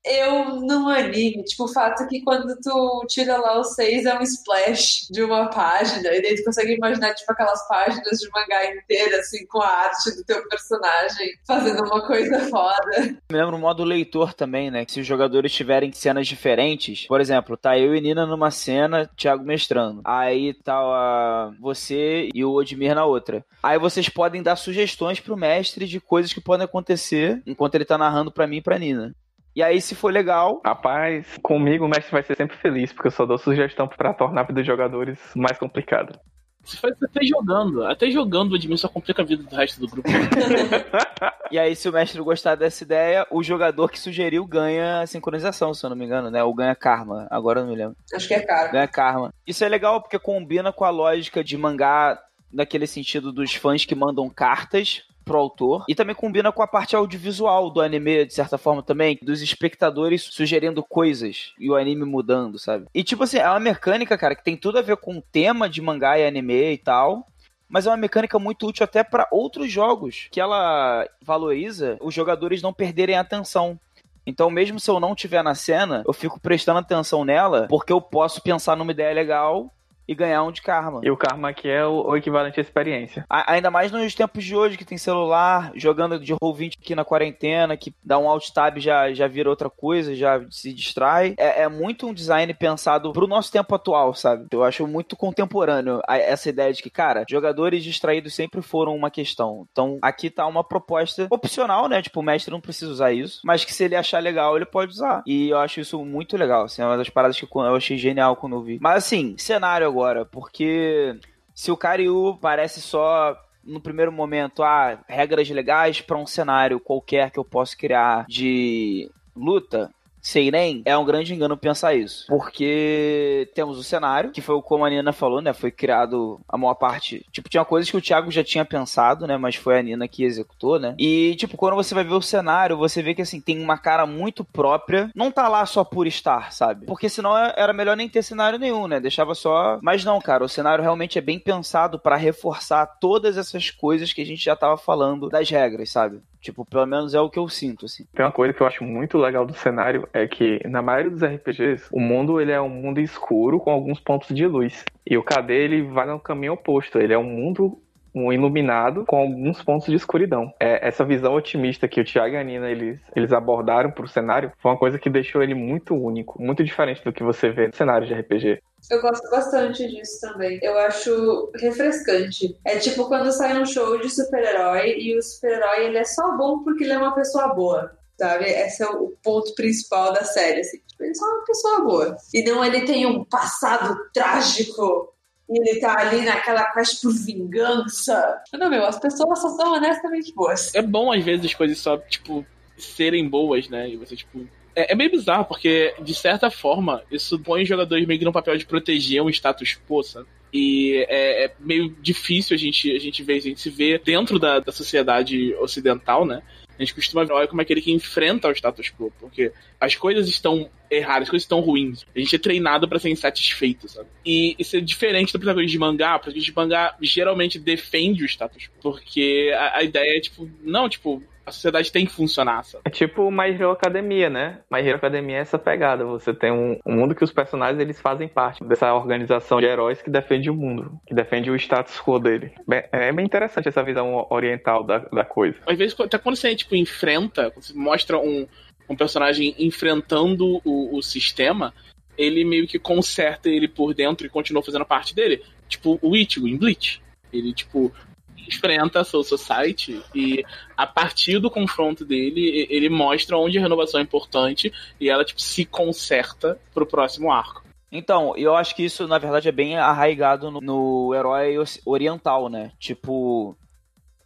eu no anime. Tipo, o fato que quando tu tira lá o 6 é um splash de uma página, e daí tu consegue imaginar, tipo, aquelas páginas de mangá inteira, assim, com a arte do teu personagem fazendo uma coisa foda. Me lembro o modo leitor também, né? Que se os jogadores tiverem cenas diferentes, por exemplo, tá eu e Nina numa cena, Thiago mestrando. Aí tá a... você e o Odmir na outra. Aí Aí vocês podem dar sugestões pro mestre de coisas que podem acontecer enquanto ele tá narrando para mim e pra Nina. E aí, se for legal. Rapaz, comigo o mestre vai ser sempre feliz, porque eu só dou sugestão para tornar a vida dos jogadores mais complicada. Você faz até jogando. Até jogando o Admin só complica a vida do resto do grupo. e aí, se o mestre gostar dessa ideia, o jogador que sugeriu ganha sincronização, se eu não me engano, né? Ou ganha karma. Agora eu não me lembro. Acho que é karma. Ganha karma. Isso é legal porque combina com a lógica de mangá naquele sentido dos fãs que mandam cartas pro autor e também combina com a parte audiovisual do anime, de certa forma também, dos espectadores sugerindo coisas e o anime mudando, sabe? E tipo assim, é uma mecânica, cara, que tem tudo a ver com o tema de mangá e anime e tal. mas é uma mecânica muito útil até para outros jogos, que ela valoriza os jogadores não perderem a atenção. Então, mesmo se eu não estiver na cena, eu fico prestando atenção nela, porque eu posso pensar numa ideia legal e ganhar um de karma. E o karma aqui é o, o equivalente à experiência. A, ainda mais nos tempos de hoje, que tem celular, jogando de Roll20 aqui na quarentena, que dá um alt tab já já vira outra coisa, já se distrai. É, é, muito um design pensado pro nosso tempo atual, sabe? Eu acho muito contemporâneo a, essa ideia de que, cara, jogadores distraídos sempre foram uma questão. Então, aqui tá uma proposta opcional, né? Tipo, o mestre não precisa usar isso, mas que se ele achar legal, ele pode usar. E eu acho isso muito legal, assim, é uma das paradas que eu achei genial quando eu vi. Mas assim, cenário agora agora, porque se o Karyu parece só no primeiro momento, ah, regras legais para um cenário qualquer que eu possa criar de luta, Seiren, é um grande engano pensar isso. Porque temos o cenário, que foi como a Nina falou, né? Foi criado a maior parte. Tipo, tinha coisas que o Thiago já tinha pensado, né? Mas foi a Nina que executou, né? E, tipo, quando você vai ver o cenário, você vê que, assim, tem uma cara muito própria. Não tá lá só por estar, sabe? Porque senão era melhor nem ter cenário nenhum, né? Deixava só. Mas não, cara, o cenário realmente é bem pensado para reforçar todas essas coisas que a gente já tava falando das regras, sabe? Tipo, pelo menos é o que eu sinto, assim. Tem uma coisa que eu acho muito legal do cenário, é que na maioria dos RPGs, o mundo ele é um mundo escuro com alguns pontos de luz. E o KD ele vai no caminho oposto, ele é um mundo um iluminado com alguns pontos de escuridão. É, essa visão otimista que o Thiago e a Nina eles, eles abordaram para o cenário foi uma coisa que deixou ele muito único, muito diferente do que você vê no cenário de RPG. Eu gosto bastante disso também. Eu acho refrescante. É tipo quando sai um show de super-herói e o super-herói ele é só bom porque ele é uma pessoa boa. Sabe? Esse é o ponto principal da série. Assim. Tipo, ele é só uma pessoa boa. E não ele tem um passado trágico e ele tá ali naquela quest por vingança. Não, meu, as pessoas só são honestamente boas. É bom, às vezes, as coisas só, tipo, serem boas, né? E você, tipo. É, é meio bizarro, porque, de certa forma, isso põe os jogadores meio que no papel de proteger um status quo, sabe? E é, é, meio difícil a gente, a gente ver, a gente se vê dentro da, da sociedade ocidental, né? A gente costuma ver o herói como aquele que enfrenta o status quo, porque as coisas estão erradas, as coisas estão ruins. A gente é treinado para ser insatisfeito, sabe? E isso é diferente do protagonista de mangá, o protagonista de mangá geralmente defende o status quo, porque a, a ideia é, tipo, não, tipo, a sociedade tem que funcionar, sabe? É tipo My Hero Academia, né? My Hero Academia é essa pegada. Você tem um, um, mundo que os personagens eles fazem parte dessa organização de heróis que defende o mundo, que defende o status quo dele. Bem, é bem interessante essa visão oriental da, da coisa. Às vezes, até quando você tipo, enfrenta, quando você mostra um, um personagem enfrentando o, o sistema, ele meio que conserta ele por dentro e continua fazendo parte dele. Tipo o Ichigo em Bleach. Ele, tipo, enfrenta a Soul Society e a partir do confronto dele, ele mostra onde a renovação é importante e ela tipo, se conserta pro próximo arco. Então, eu acho que isso, na verdade, é bem arraigado no, no herói oriental, né? Tipo,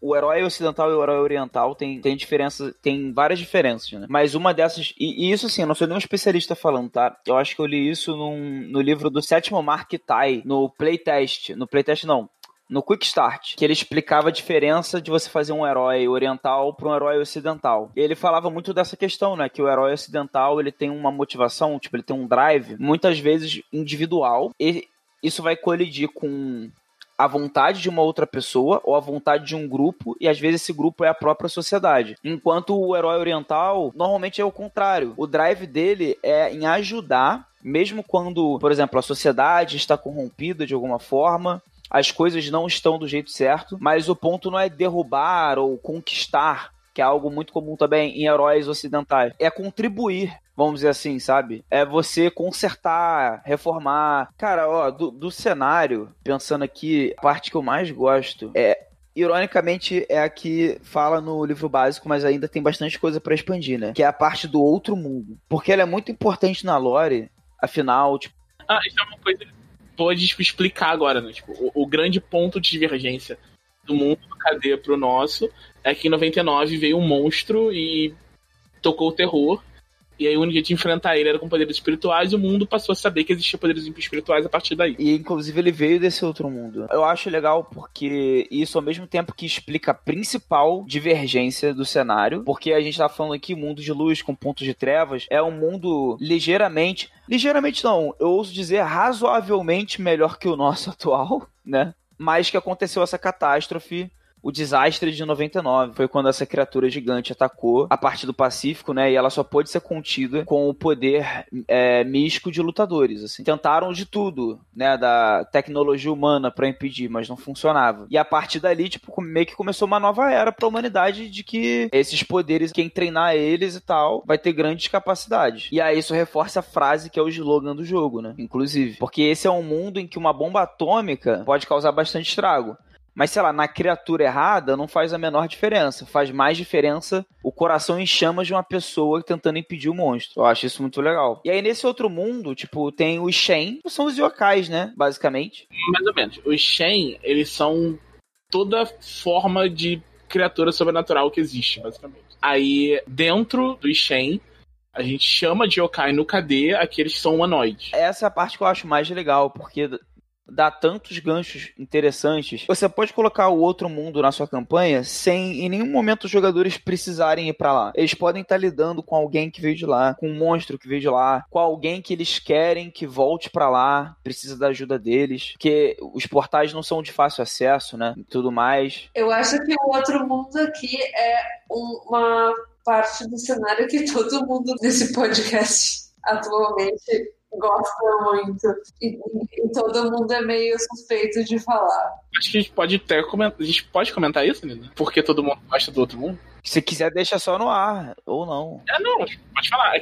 o herói ocidental e o herói oriental tem, tem diferença, tem várias diferenças, né? Mas uma dessas, e, e, isso assim, eu não sou nenhum especialista falando, tá? Eu acho que eu li isso num, no livro do sétimo Mark Tai, no playtest, no playtest não, no Quick Start, que ele explicava a diferença de você fazer um herói oriental para um herói ocidental. Ele falava muito dessa questão, né, que o herói ocidental, ele tem uma motivação, tipo, ele tem um drive, muitas vezes individual, e isso vai colidir com a vontade de uma outra pessoa ou a vontade de um grupo, e às vezes esse grupo é a própria sociedade. Enquanto o herói oriental, normalmente é o contrário. O drive dele é em ajudar, mesmo quando, por exemplo, a sociedade está corrompida de alguma forma, as coisas não estão do jeito certo, mas o ponto não é derrubar ou conquistar, que é algo muito comum também em heróis ocidentais. É contribuir vamos dizer assim, sabe? É você consertar, reformar. Cara, ó, do, do, cenário, pensando aqui, a parte que eu mais gosto é. Ironicamente, é a que fala no livro básico, mas ainda tem bastante coisa para expandir, né? Que é a parte do outro mundo. Porque ela é muito importante na lore, afinal, tipo. Ah, isso é uma coisa pode tipo, explicar agora, né? Tipo, o, o, grande ponto de divergência do mundo do cadeia pro nosso é que em 99 veio um monstro e tocou o terror e aí o único jeito de enfrentar ele era com poderes espirituais e o mundo passou a saber que existia poderes espirituais a partir daí. E inclusive ele veio desse outro mundo. Eu acho legal porque isso ao mesmo tempo que explica a principal divergência do cenário, porque a gente tá falando aqui mundo de luz com pontos de trevas, é um mundo ligeiramente, ligeiramente não, eu ouso dizer razoavelmente melhor que o nosso atual, né? mas que aconteceu essa catástrofe o desastre de 99. Foi quando essa criatura gigante atacou a parte do Pacífico, né? E ela só pôde ser contida com o poder é, místico de lutadores. Assim. Tentaram de tudo, né? Da tecnologia humana para impedir, mas não funcionava. E a partir dali, tipo, meio que começou uma nova era pra humanidade de que esses poderes, quem treinar eles e tal, vai ter grandes capacidades. E aí isso reforça a frase que é o slogan do jogo, né? Inclusive. Porque esse é um mundo em que uma bomba atômica pode causar bastante estrago. Mas, sei lá, na criatura errada não faz a menor diferença. Faz mais diferença o coração em chamas de uma pessoa tentando impedir o monstro. Eu acho isso muito legal. E aí, nesse outro mundo, tipo, tem os Shen, são os yokais, né? Basicamente. Mais ou menos. Os Shen, eles são toda forma de criatura sobrenatural que existe, basicamente. Aí, dentro dos Shen, a gente chama de yokai no KD aqueles que são humanoides. Essa é a parte que eu acho mais legal, porque dá tantos ganchos interessantes. Você pode colocar o outro mundo na sua campanha sem em nenhum momento os jogadores precisarem ir para lá. Eles podem estar tá lidando com alguém que veio de lá, com um monstro que veio de lá, com alguém que eles querem que volte para lá, precisa da ajuda deles, porque os portais não são de fácil acesso, né? E tudo mais. Eu acho que o outro mundo aqui é uma parte do cenário que todo mundo nesse podcast atualmente gosta muito. E, e, todo mundo é meio suspeito de falar. Acho que a gente pode até comentar. A gente pode comentar isso, Nina? Porque todo mundo gosta do outro mundo? Se quiser, deixa só no ar, ou não. É, não, pode falar.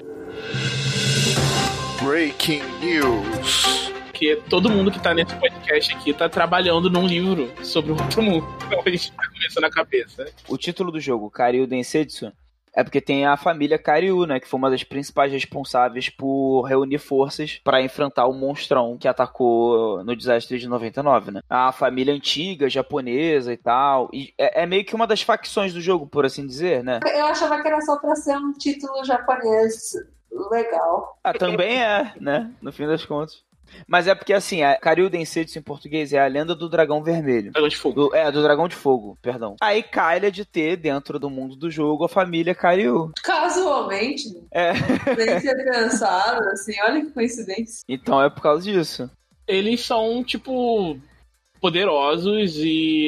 Breaking News. Porque todo mundo que tá nesse podcast aqui tá trabalhando num livro sobre o outro mundo. Então a gente tá começando a cabeça. O título do jogo, Karyu Densetsu, é porque tem a família Karyu, né? Que foi uma das principais responsáveis por reunir forças para enfrentar o monstrão que atacou no desastre de 99, né? A família antiga, japonesa e tal. E é, é meio que uma das facções do jogo, por assim dizer, né? Eu achava que era só pra ser um título japonês legal. Ah, também é, né? No fim das contas. Mas é porque, assim, a Karyu Densetsu em português é a lenda do dragão vermelho. Dragão de fogo. Do, é, do dragão de fogo, perdão. Aí calha de ter, dentro do mundo do jogo, a família Karyu. Casualmente. É. Nem ser pensado, assim, olha que coincidência. Então é por causa disso. Eles são, tipo, poderosos e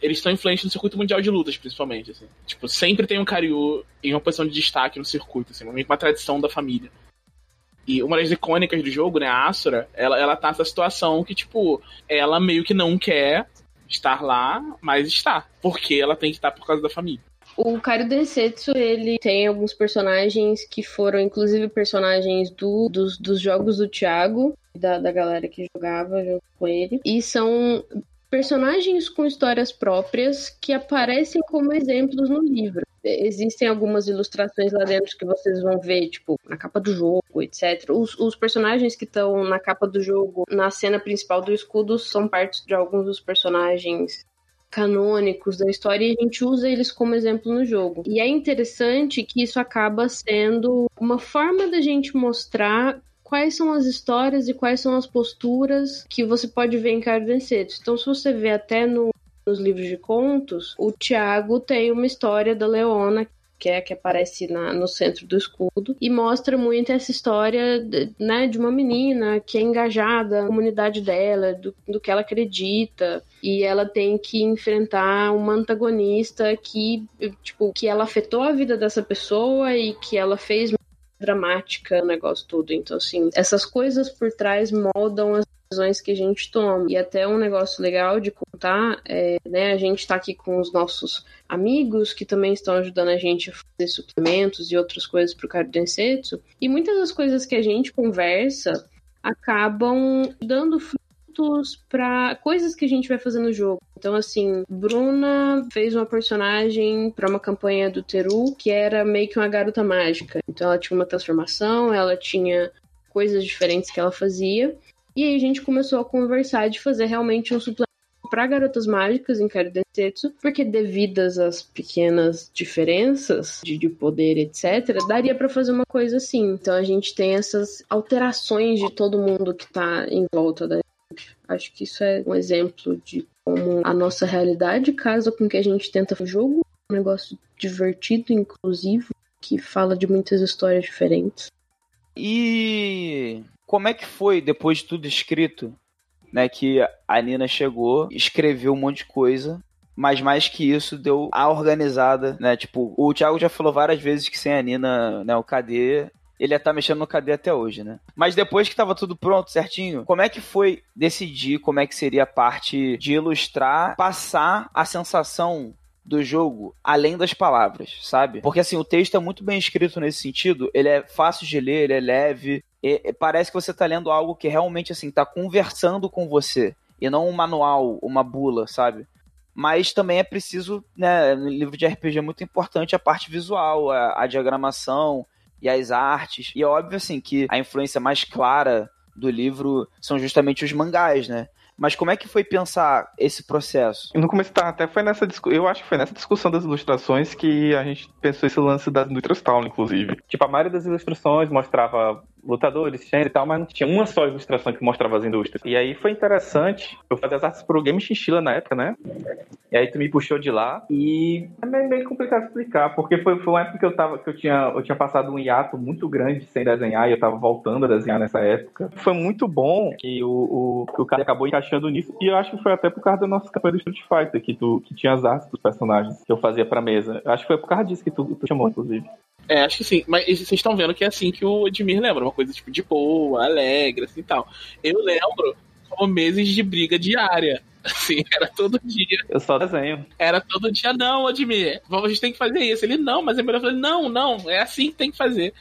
eles estão influentes no circuito mundial de lutas, principalmente, assim. Tipo, sempre tem um Karyu em uma posição de destaque no circuito, assim, uma tradição da família. E uma das icônicas do jogo, né, a Asura, ela, ela tá nessa situação que, tipo, ela meio que não quer estar lá, mas está. Porque ela tem que estar por causa da família. O Kairo Densetsu, ele tem alguns personagens que foram, inclusive, personagens do, dos, dos jogos do Thiago, da, da galera que jogava junto com ele. E são personagens com histórias próprias que aparecem como exemplos no livro existem algumas ilustrações lá dentro que vocês vão ver, tipo, na capa do jogo, etc. Os, os personagens que estão na capa do jogo, na cena principal do escudo, são partes de alguns dos personagens canônicos da história e a gente usa eles como exemplo no jogo. E é interessante que isso acaba sendo uma forma da gente mostrar quais são as histórias e quais são as posturas que você pode ver em Cardencetos. Então, se você vê até no nos livros de contos, o Tiago tem uma história da Leona que é que aparece na, no centro do escudo e mostra muito essa história né, de uma menina que é engajada na comunidade dela, do, do que ela acredita e ela tem que enfrentar uma antagonista que tipo que ela afetou a vida dessa pessoa e que ela fez dramática o negócio todo. Então, assim, essas coisas por trás moldam as decisões que a gente toma. E até um negócio legal de contar, é, né, a gente está aqui com os nossos amigos que também estão ajudando a gente a fazer suplementos e outras coisas para o Cardensetsu. E muitas das coisas que a gente conversa acabam dando frutos para coisas que a gente vai fazer no jogo. Então, assim, Bruna fez uma personagem para uma campanha do Teru que era meio que uma garota mágica. Então, ela tinha uma transformação, ela tinha coisas diferentes que ela fazia. E aí a gente começou a conversar de fazer realmente um suplemento para garotas mágicas em Kaidensetsu, porque devidas às pequenas diferenças de, de poder, etc., daria para fazer uma coisa assim. Então a gente tem essas alterações de todo mundo que tá em volta da gente. Acho que isso é um exemplo de como a nossa realidade casa com o que a gente tenta fazer jogo, um negócio divertido, inclusivo, que fala de muitas histórias diferentes. E como é que foi, depois de tudo escrito, né, que a Nina chegou, escreveu um monte de coisa, mas mais que isso, deu a organizada, né? Tipo, o Thiago já falou várias vezes que sem a Nina, né, o KD ele ia estar mexendo no KD até hoje, né? Mas depois que tava tudo pronto, certinho, como é que foi decidir como é que seria a parte de ilustrar, passar a sensação do jogo além das palavras, sabe? Porque assim, o texto é muito bem escrito nesse sentido, ele é fácil de ler, ele é leve, e, e parece que você tá lendo algo que realmente assim tá conversando com você e não um manual, uma bula, sabe? Mas também é preciso, né, no livro de RPG é muito importante a parte visual, a, a diagramação, e as artes. E é óbvio, assim, que a influência mais clara do livro são justamente os mangás, né? Mas como é que foi pensar esse processo? No começo, tá, até foi nessa eu acho que foi nessa discussão das ilustrações que a gente pensou esse lance das indústrias tal, inclusive. Tipo, a maioria das ilustrações mostrava lutadores, e tal, mas não tinha uma só ilustração que mostrava as indústrias. E aí foi interessante, eu fazia as artes pro Game Chinchilla na época, né? E aí tu me puxou de lá e é meio, meio complicado explicar, porque foi, foi uma época que eu tava, que eu tinha, eu tinha passado um hiato muito grande sem desenhar e eu tava voltando a desenhar nessa época. Foi muito bom que o, o, que o cara acabou encaixando nisso e eu acho que foi até por causa da nossa campanha do Street Fighter, que, tu, que tinha as artes dos personagens que eu fazia pra mesa. Eu acho que foi por causa disso que tu, tu chamou, inclusive. É, acho que sim. Mas vocês estão vendo que é assim que o Edmir lembra. Uma coisa tipo de boa, alegre, assim tal. Eu lembro como meses de briga diária. Assim, era todo dia. Eu só desenho. Era todo dia, não, Edmir. A gente tem que fazer isso. Ele, não, mas é melhor fazer. Não, não, é assim que tem que fazer.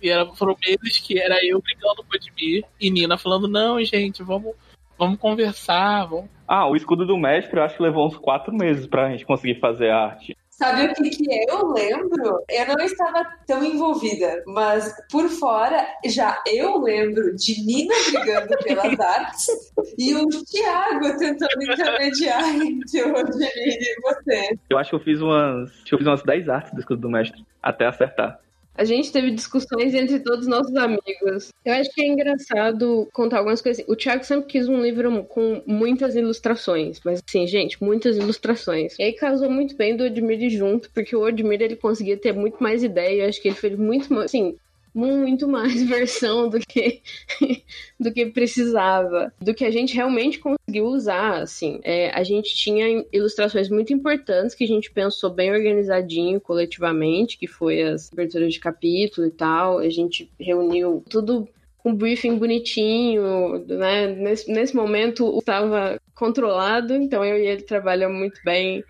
E era, foram meses que era eu brigando com o Edmir e Nina falando, não, gente, vamos, vamos conversar, vamos. Ah, o escudo do mestre eu acho que levou uns quatro meses pra gente conseguir fazer a arte. Sabe o que, que eu lembro? Eu não estava tão envolvida, mas por fora já eu lembro de Nina brigando pelas artes e o Thiago tentando intermediar entre o Rodrigo e você. Eu acho que eu fiz umas. Eu fiz umas 10 artes do escudo do mestre, até acertar. A gente teve discussões entre todos os nossos amigos. Eu acho que é engraçado contar algumas coisas. O Thiago sempre quis um livro com muitas ilustrações, mas assim, gente, muitas ilustrações. E aí casou muito bem do Odmir junto, porque o Odmir ele conseguia ter muito mais ideia. Eu acho que ele fez muito, assim, muito mais versão do que do que precisava, do que a gente realmente conseguiu usar, assim. É, a gente tinha ilustrações muito importantes que a gente pensou bem organizadinho coletivamente, que foi as aberturas de capítulo e tal. A gente reuniu tudo um briefing bonitinho, né? Nesse, nesse momento estava controlado, então eu e ele trabalhamos muito bem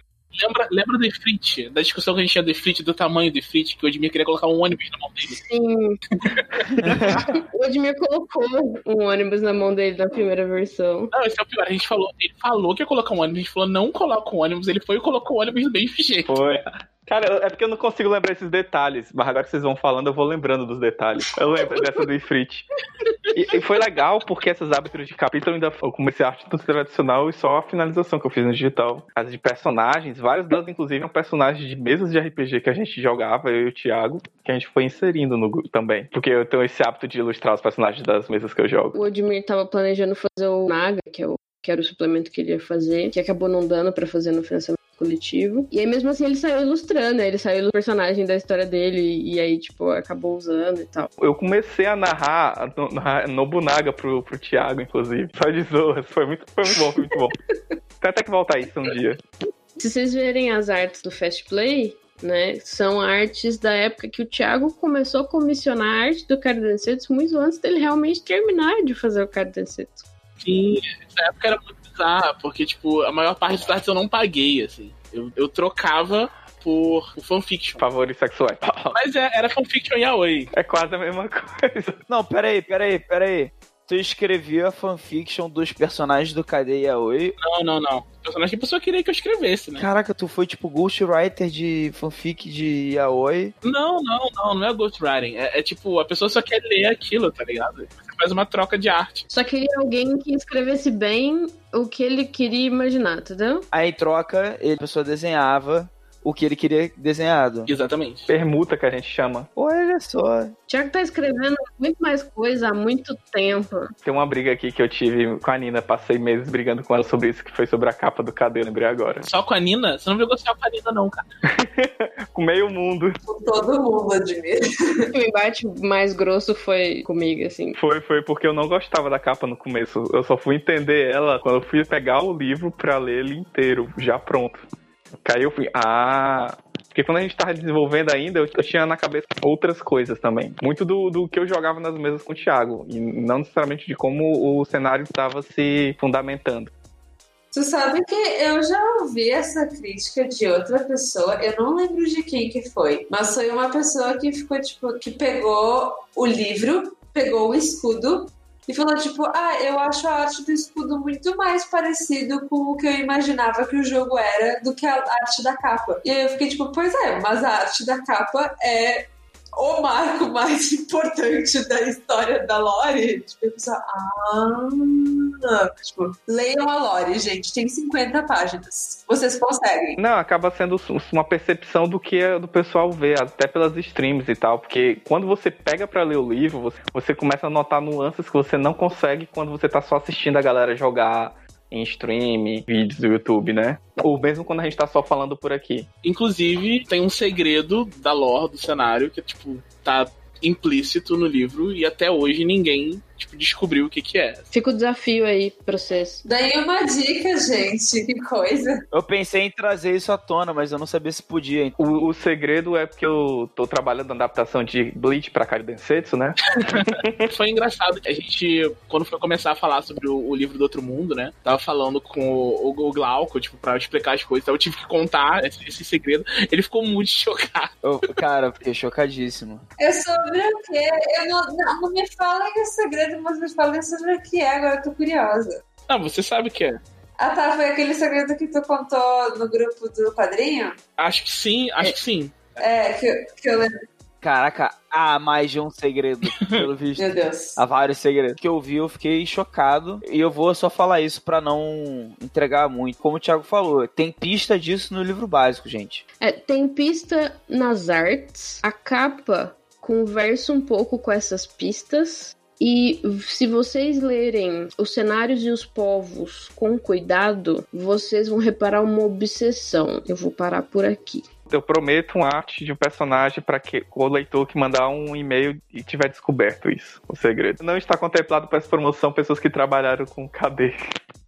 Lembra, lembra do Ifrit? Da discussão que a gente tinha do Ifrit, do tamanho do Ifrit, que o Edmir queria colocar um ônibus na mão dele. Sim. o Edmir colocou um ônibus na mão dele na primeira versão. Não, esse é o pior. A gente falou, ele falou que ia colocar um ônibus, a gente falou, não coloca um ônibus, ele foi e colocou o ônibus do mesmo jeito. Foi. Cara, é porque eu não consigo lembrar esses detalhes, mas agora que vocês vão falando, eu vou lembrando dos detalhes. Eu lembro dessa do Ifrit. E, e, foi legal, porque essas aberturas de capítulo ainda eu comecei a arte tradicional e só a finalização que eu fiz no digital. As de personagens, várias delas, inclusive, são personagens de mesas de RPG que a gente jogava, eu e o Thiago, que a gente foi inserindo no também. Porque eu tenho esse hábito de ilustrar os personagens das mesas que eu jogo. O Odmir tava planejando fazer o Naga, que é o que era o suplemento que ele ia fazer, que acabou não dando para fazer no financiamento coletivo. E aí, mesmo assim, ele saiu ilustrando, né? Ele saiu do personagem da história dele e aí, tipo, acabou usando e tal. Eu comecei a narrar, narrar Nobunaga pro, pro Thiago, inclusive. Só de zoas. Foi muito, foi muito bom, foi muito bom. Tem até que voltar isso um dia. Se vocês verem as artes do Fast Play, né? São artes da época que o Thiago começou a comissionar a arte do Cardencetos muito antes dele realmente terminar de fazer o Cardencetos. Sim, essa época era muito bizarra, porque, tipo, a maior parte dos artes eu não paguei, assim. Eu, eu trocava por fanfiction. Favores sexuais. Mas é, era fanfiction yaoi. É quase a mesma coisa. Não, peraí, peraí, peraí. Tu escrevia a fanfiction dos personagens do KD Yaoi? Não, não, não. Personagem que a pessoa queria que eu escrevesse, né? Caraca, tu foi tipo ghostwriter de fanfic de Yaoi? Não, não, não, não é ghostwriting. É, é tipo, a pessoa só quer ler aquilo, tá ligado? Faz uma troca de arte. Só queria alguém que escrevesse bem o que ele queria imaginar, entendeu? Aí em troca, ele, a pessoa desenhava o que ele queria desenhado. Exatamente. Permuta que a gente chama. Olha só. Tiago tá escrevendo muito mais coisa há muito tempo. Tem uma briga aqui que eu tive com a Nina, passei meses brigando com ela sobre isso, que foi sobre a capa do KD, lembrei agora. Só com a Nina? Você não brigou só com a Nina, não, cara. com meio mundo. Com todo mundo, admiro. O embate mais grosso foi comigo, assim. Foi, foi porque eu não gostava da capa no começo. Eu só fui entender ela quando eu fui pegar o livro pra ler ele inteiro, já pronto. Caiu, fui, ah. Porque quando a gente tava desenvolvendo ainda, eu, eu tinha na cabeça outras coisas também. Muito do, do que eu jogava nas mesas com o Thiago. E não necessariamente de como o cenário estava se fundamentando. Tu sabe que eu já ouvi essa crítica de outra pessoa, eu não lembro de quem que foi, mas foi uma pessoa que ficou, tipo, que pegou o livro, pegou o escudo e falou tipo, ah, eu acho a arte do escudo muito mais parecido com o que eu imaginava que o jogo era do que a arte da capa. E aí eu fiquei tipo, pois é, mas a arte da capa é o marco mais importante da história da Lore. Tipo, pensei, ah, tipo, leiam a Lore, gente, tem 50 páginas. Vocês conseguem. Não, acaba sendo uma percepção do que é do pessoal vê, até pelas streams e tal, porque quando você pega para ler o livro, você, você começa a notar nuances que você não consegue quando você tá só assistindo a galera jogar em stream, vídeos do YouTube, né? Ou mesmo quando a gente tá só falando por aqui. Inclusive, tem um segredo da lore do cenário que, tipo, tá implícito no livro e até hoje ninguém tipo, descobriu o que que é. Fica o desafio aí pra vocês. Daí uma dica, gente, que coisa. Eu pensei em trazer isso à tona, mas eu não sabia se podia. O, o segredo é porque eu tô trabalhando na adaptação de Bleach pra Kari Densetsu, né? foi engraçado que a gente, quando foi começar a falar sobre o, o, livro do Outro Mundo, né, tava falando com o, o, Glauco, tipo, pra explicar as coisas, então eu tive que contar esse, esse segredo. Ele ficou muito chocado. Eu, cara, fiquei chocadíssimo. É sobre o quê? Eu não, não, não me falem o segredo segredo, mas me falem sobre o que é, agora eu tô curiosa. Ah, você sabe o que é. Ah tá, foi aquele segredo que tu contou no grupo do padrinho? Acho que sim, acho é, que sim. É, que, que eu lembro. Caraca, há mais de um segredo, pelo visto. Meu Deus. Há vários segredos. que eu vi, eu fiquei chocado. E eu vou só falar isso para não entregar muito. Como o Thiago falou, tem pista disso no livro básico, gente. É, tem pista nas artes. A capa conversa um pouco com essas pistas. E se vocês lerem os cenários e os povos com cuidado, vocês vão reparar uma obsessão. Eu vou parar por aqui. Eu prometo uma arte de um personagem para que o leitor que mandar um e-mail e tiver descoberto isso, o segredo. Não está contemplado para essa promoção pessoas que trabalharam com KD.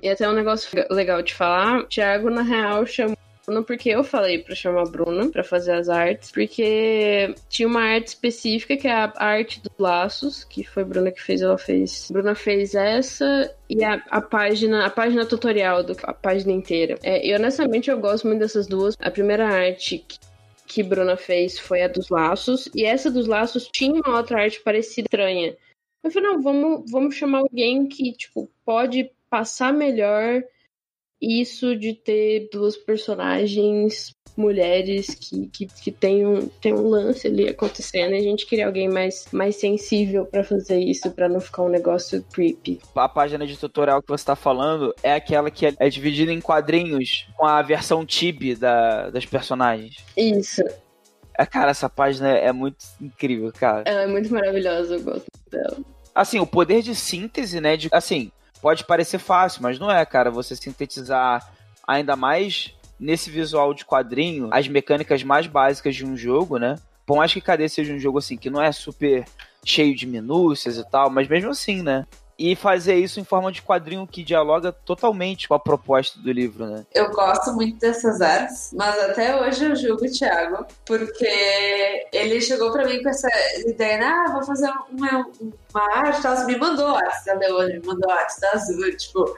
E até um negócio legal de falar, Thiago, na real, chamou Bruna porque eu falei para chamar a Bruna para fazer as artes, porque tinha uma arte específica que é a arte dos laços, que foi a Bruna que fez, ela fez. A Bruna fez essa e a, a página, a página tutorial, do, a página inteira. É, e honestamente eu gosto muito dessas duas. A primeira arte que que Bruna fez foi a dos laços, e essa dos laços tinha uma outra arte parecida estranha. Eu falei, não, vamos, vamos chamar alguém que, tipo, pode passar melhor isso de ter duas personagens mulheres que, que, que tem, um, tem um lance ali acontecendo e a gente queria alguém mais, mais sensível para fazer isso, para não ficar um negócio creepy. A página de tutorial que você tá falando é aquela que é, é dividida em quadrinhos com a versão tib da, das personagens. Isso. É, cara, essa página é muito incrível, cara. Ela é muito maravilhosa, eu gosto dela. Assim, o poder de síntese, né? De, assim, pode parecer fácil, mas não é, cara. Você sintetizar ainda mais nesse visual de quadrinho as mecânicas mais básicas de um jogo, né? Por mais que KD seja um jogo assim que não é super cheio de minúcias e tal, mas mesmo assim, né? E fazer isso em forma de quadrinho que dialoga totalmente com a proposta do livro, né? Eu gosto muito dessas artes, mas até hoje eu julgo o Thiago, porque ele chegou para mim com essa ideia, né? ah, vou fazer uma, uma arte, me mandou artes da Leone, me mandou artes da Azul, tipo,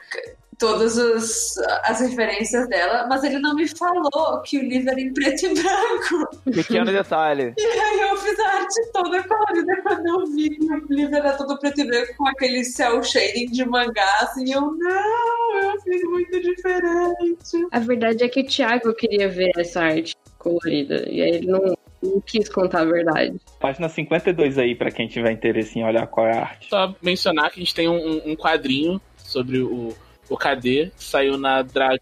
todas os, as referências dela, mas ele não me falou que o livro era em preto e branco. Pequeno detalhe. E aí eu fiz a arte toda colorida quando eu vi que o livro era todo preto e branco com aquele cel shading de mangá, assim, eu não, eu fiz muito diferente. A verdade é que o Thiago queria ver essa arte colorida, e aí ele não, não quis contar a verdade. Página 52 aí, para quem tiver interesse em olhar qual é a arte. Só mencionar que a gente tem um, um quadrinho sobre o o KD, saiu na Dragão.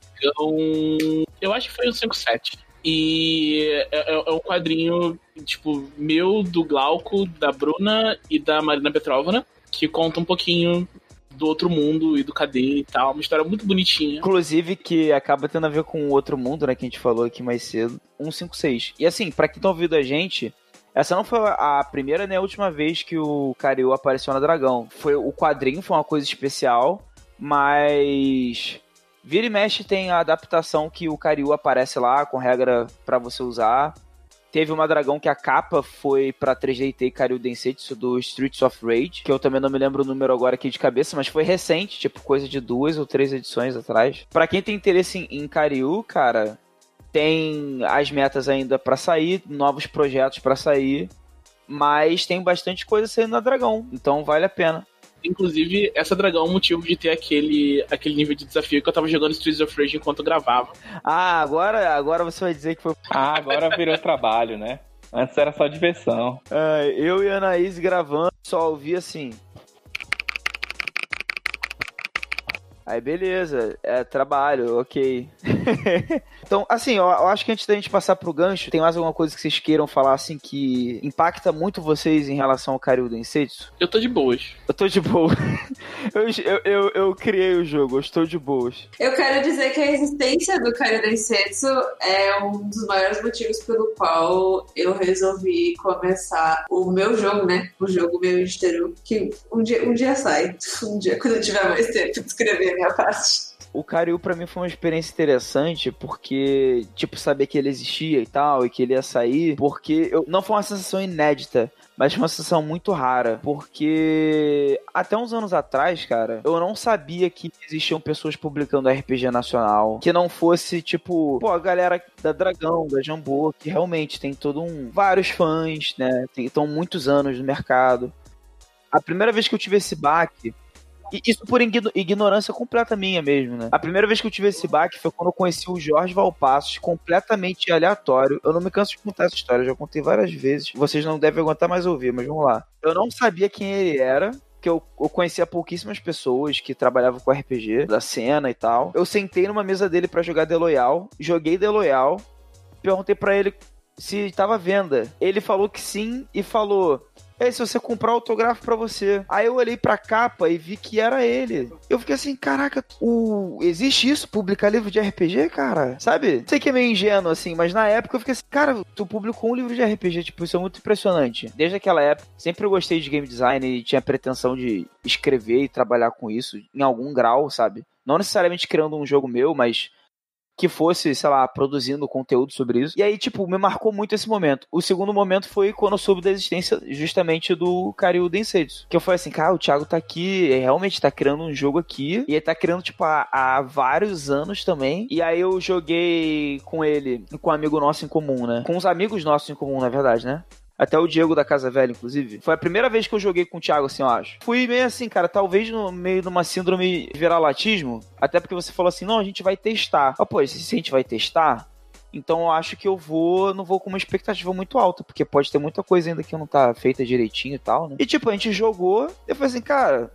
Eu acho que foi o 57. E é, é, é um quadrinho, tipo, meu, do Glauco, da Bruna e da Marina Petrovna, que conta um pouquinho do outro mundo e do KD e tal. Uma história muito bonitinha. Inclusive, que acaba tendo a ver com o outro mundo, né? Que a gente falou aqui mais cedo. 156. E assim, pra quem tá ouvindo a gente, essa não foi a primeira nem a última vez que o Karyu apareceu na Dragão. Foi o quadrinho, foi uma coisa especial, mas vira e mexe tem a adaptação que o Karyu aparece lá com regra para você usar. Teve uma dragão que a capa foi pra 3DT Karyu Densetsu do Streets of Rage, que eu também não me lembro o número agora aqui de cabeça, mas foi recente, tipo coisa de duas ou três edições atrás. Para quem tem interesse em, em Karyu, cara, tem as metas ainda para sair, novos projetos para sair, mas tem bastante coisa saindo na Dragão, então vale a pena. Inclusive, essa dragão é o motivo de ter aquele, aquele nível de desafio que eu tava jogando Streets of Rage enquanto gravava. Ah, agora, agora você vai dizer que foi. Ah, agora virou trabalho, né? Antes era só diversão. Ah, eu e a Anaís gravando, só ouvi assim. Aí beleza, é trabalho, ok. então, assim, eu, eu, acho que antes da gente passar pro gancho, tem mais alguma coisa que vocês queiram falar, assim, que impacta muito vocês em relação ao Karyu Densetsu? Eu tô de boas. Eu tô de boa. eu, eu, eu, eu, criei o jogo, eu estou de boas. Eu quero dizer que a existência do Karyu Densetsu é um dos maiores motivos pelo qual eu resolvi começar o meu jogo, né? O jogo meu Teru, que um dia, um dia sai. Um dia, quando eu tiver mais tempo de escrever minha parte. O Karyu para mim foi uma experiência interessante porque, tipo, saber que ele existia e tal, e que ele ia sair, porque eu, não foi uma sensação inédita, mas foi uma sensação muito rara, porque até uns anos atrás, cara, eu não sabia que existiam pessoas publicando RPG nacional, que não fosse, tipo, pô, a galera da Dragão, da Jambô, que realmente tem todo um... vários fãs, né, estão muitos anos no mercado. A primeira vez que eu tive esse baque isso por ignorância completa minha mesmo, né? A primeira vez que eu tive esse baque foi quando eu conheci o Jorge Valpassos, completamente aleatório. Eu não me canso de contar essa história, já contei várias vezes. Vocês não devem aguentar mais ouvir, mas vamos lá. Eu não sabia quem ele era, que eu, eu conhecia pouquíssimas pessoas que trabalhavam com RPG, da cena e tal. Eu sentei numa mesa dele para jogar The Loyal, joguei The Loyal, perguntei para ele se estava à venda. Ele falou que sim e falou: é, se você comprar autógrafo para você. Aí eu olhei pra capa e vi que era ele. Eu fiquei assim, caraca, o... existe isso? Publicar livro de RPG, cara? Sabe? Sei que é meio ingênuo, assim, mas na época eu fiquei assim, cara, tu publicou um livro de RPG, tipo, isso é muito impressionante. Desde aquela época, sempre eu gostei de game design e tinha pretensão de escrever e trabalhar com isso em algum grau, sabe? Não necessariamente criando um jogo meu, mas que fosse, sei lá, produzindo conteúdo sobre isso. E aí, tipo, me marcou muito esse momento. O segundo momento foi quando eu soube da existência justamente do Karyu Densetsu. Que eu falei assim, cara, o Thiago tá aqui, realmente tá criando um jogo aqui. E ele tá criando, tipo, há, há vários anos também. E aí eu joguei com ele, com um amigo nosso em comum, né? Com os amigos nossos em comum, na verdade, né? Até o Diego da Casa Velha, inclusive. Foi a primeira vez que eu joguei com o Thiago, assim, eu acho. Fui meio assim, cara, talvez no meio de uma síndrome de viralatismo. Até porque você falou assim, não, a gente vai testar. Ah, pô, se a gente vai testar, então eu acho que eu vou, não vou com uma expectativa muito alta, porque pode ter muita coisa ainda que não tá feita direitinho e tal, né? E tipo, a gente jogou, eu falei assim, cara,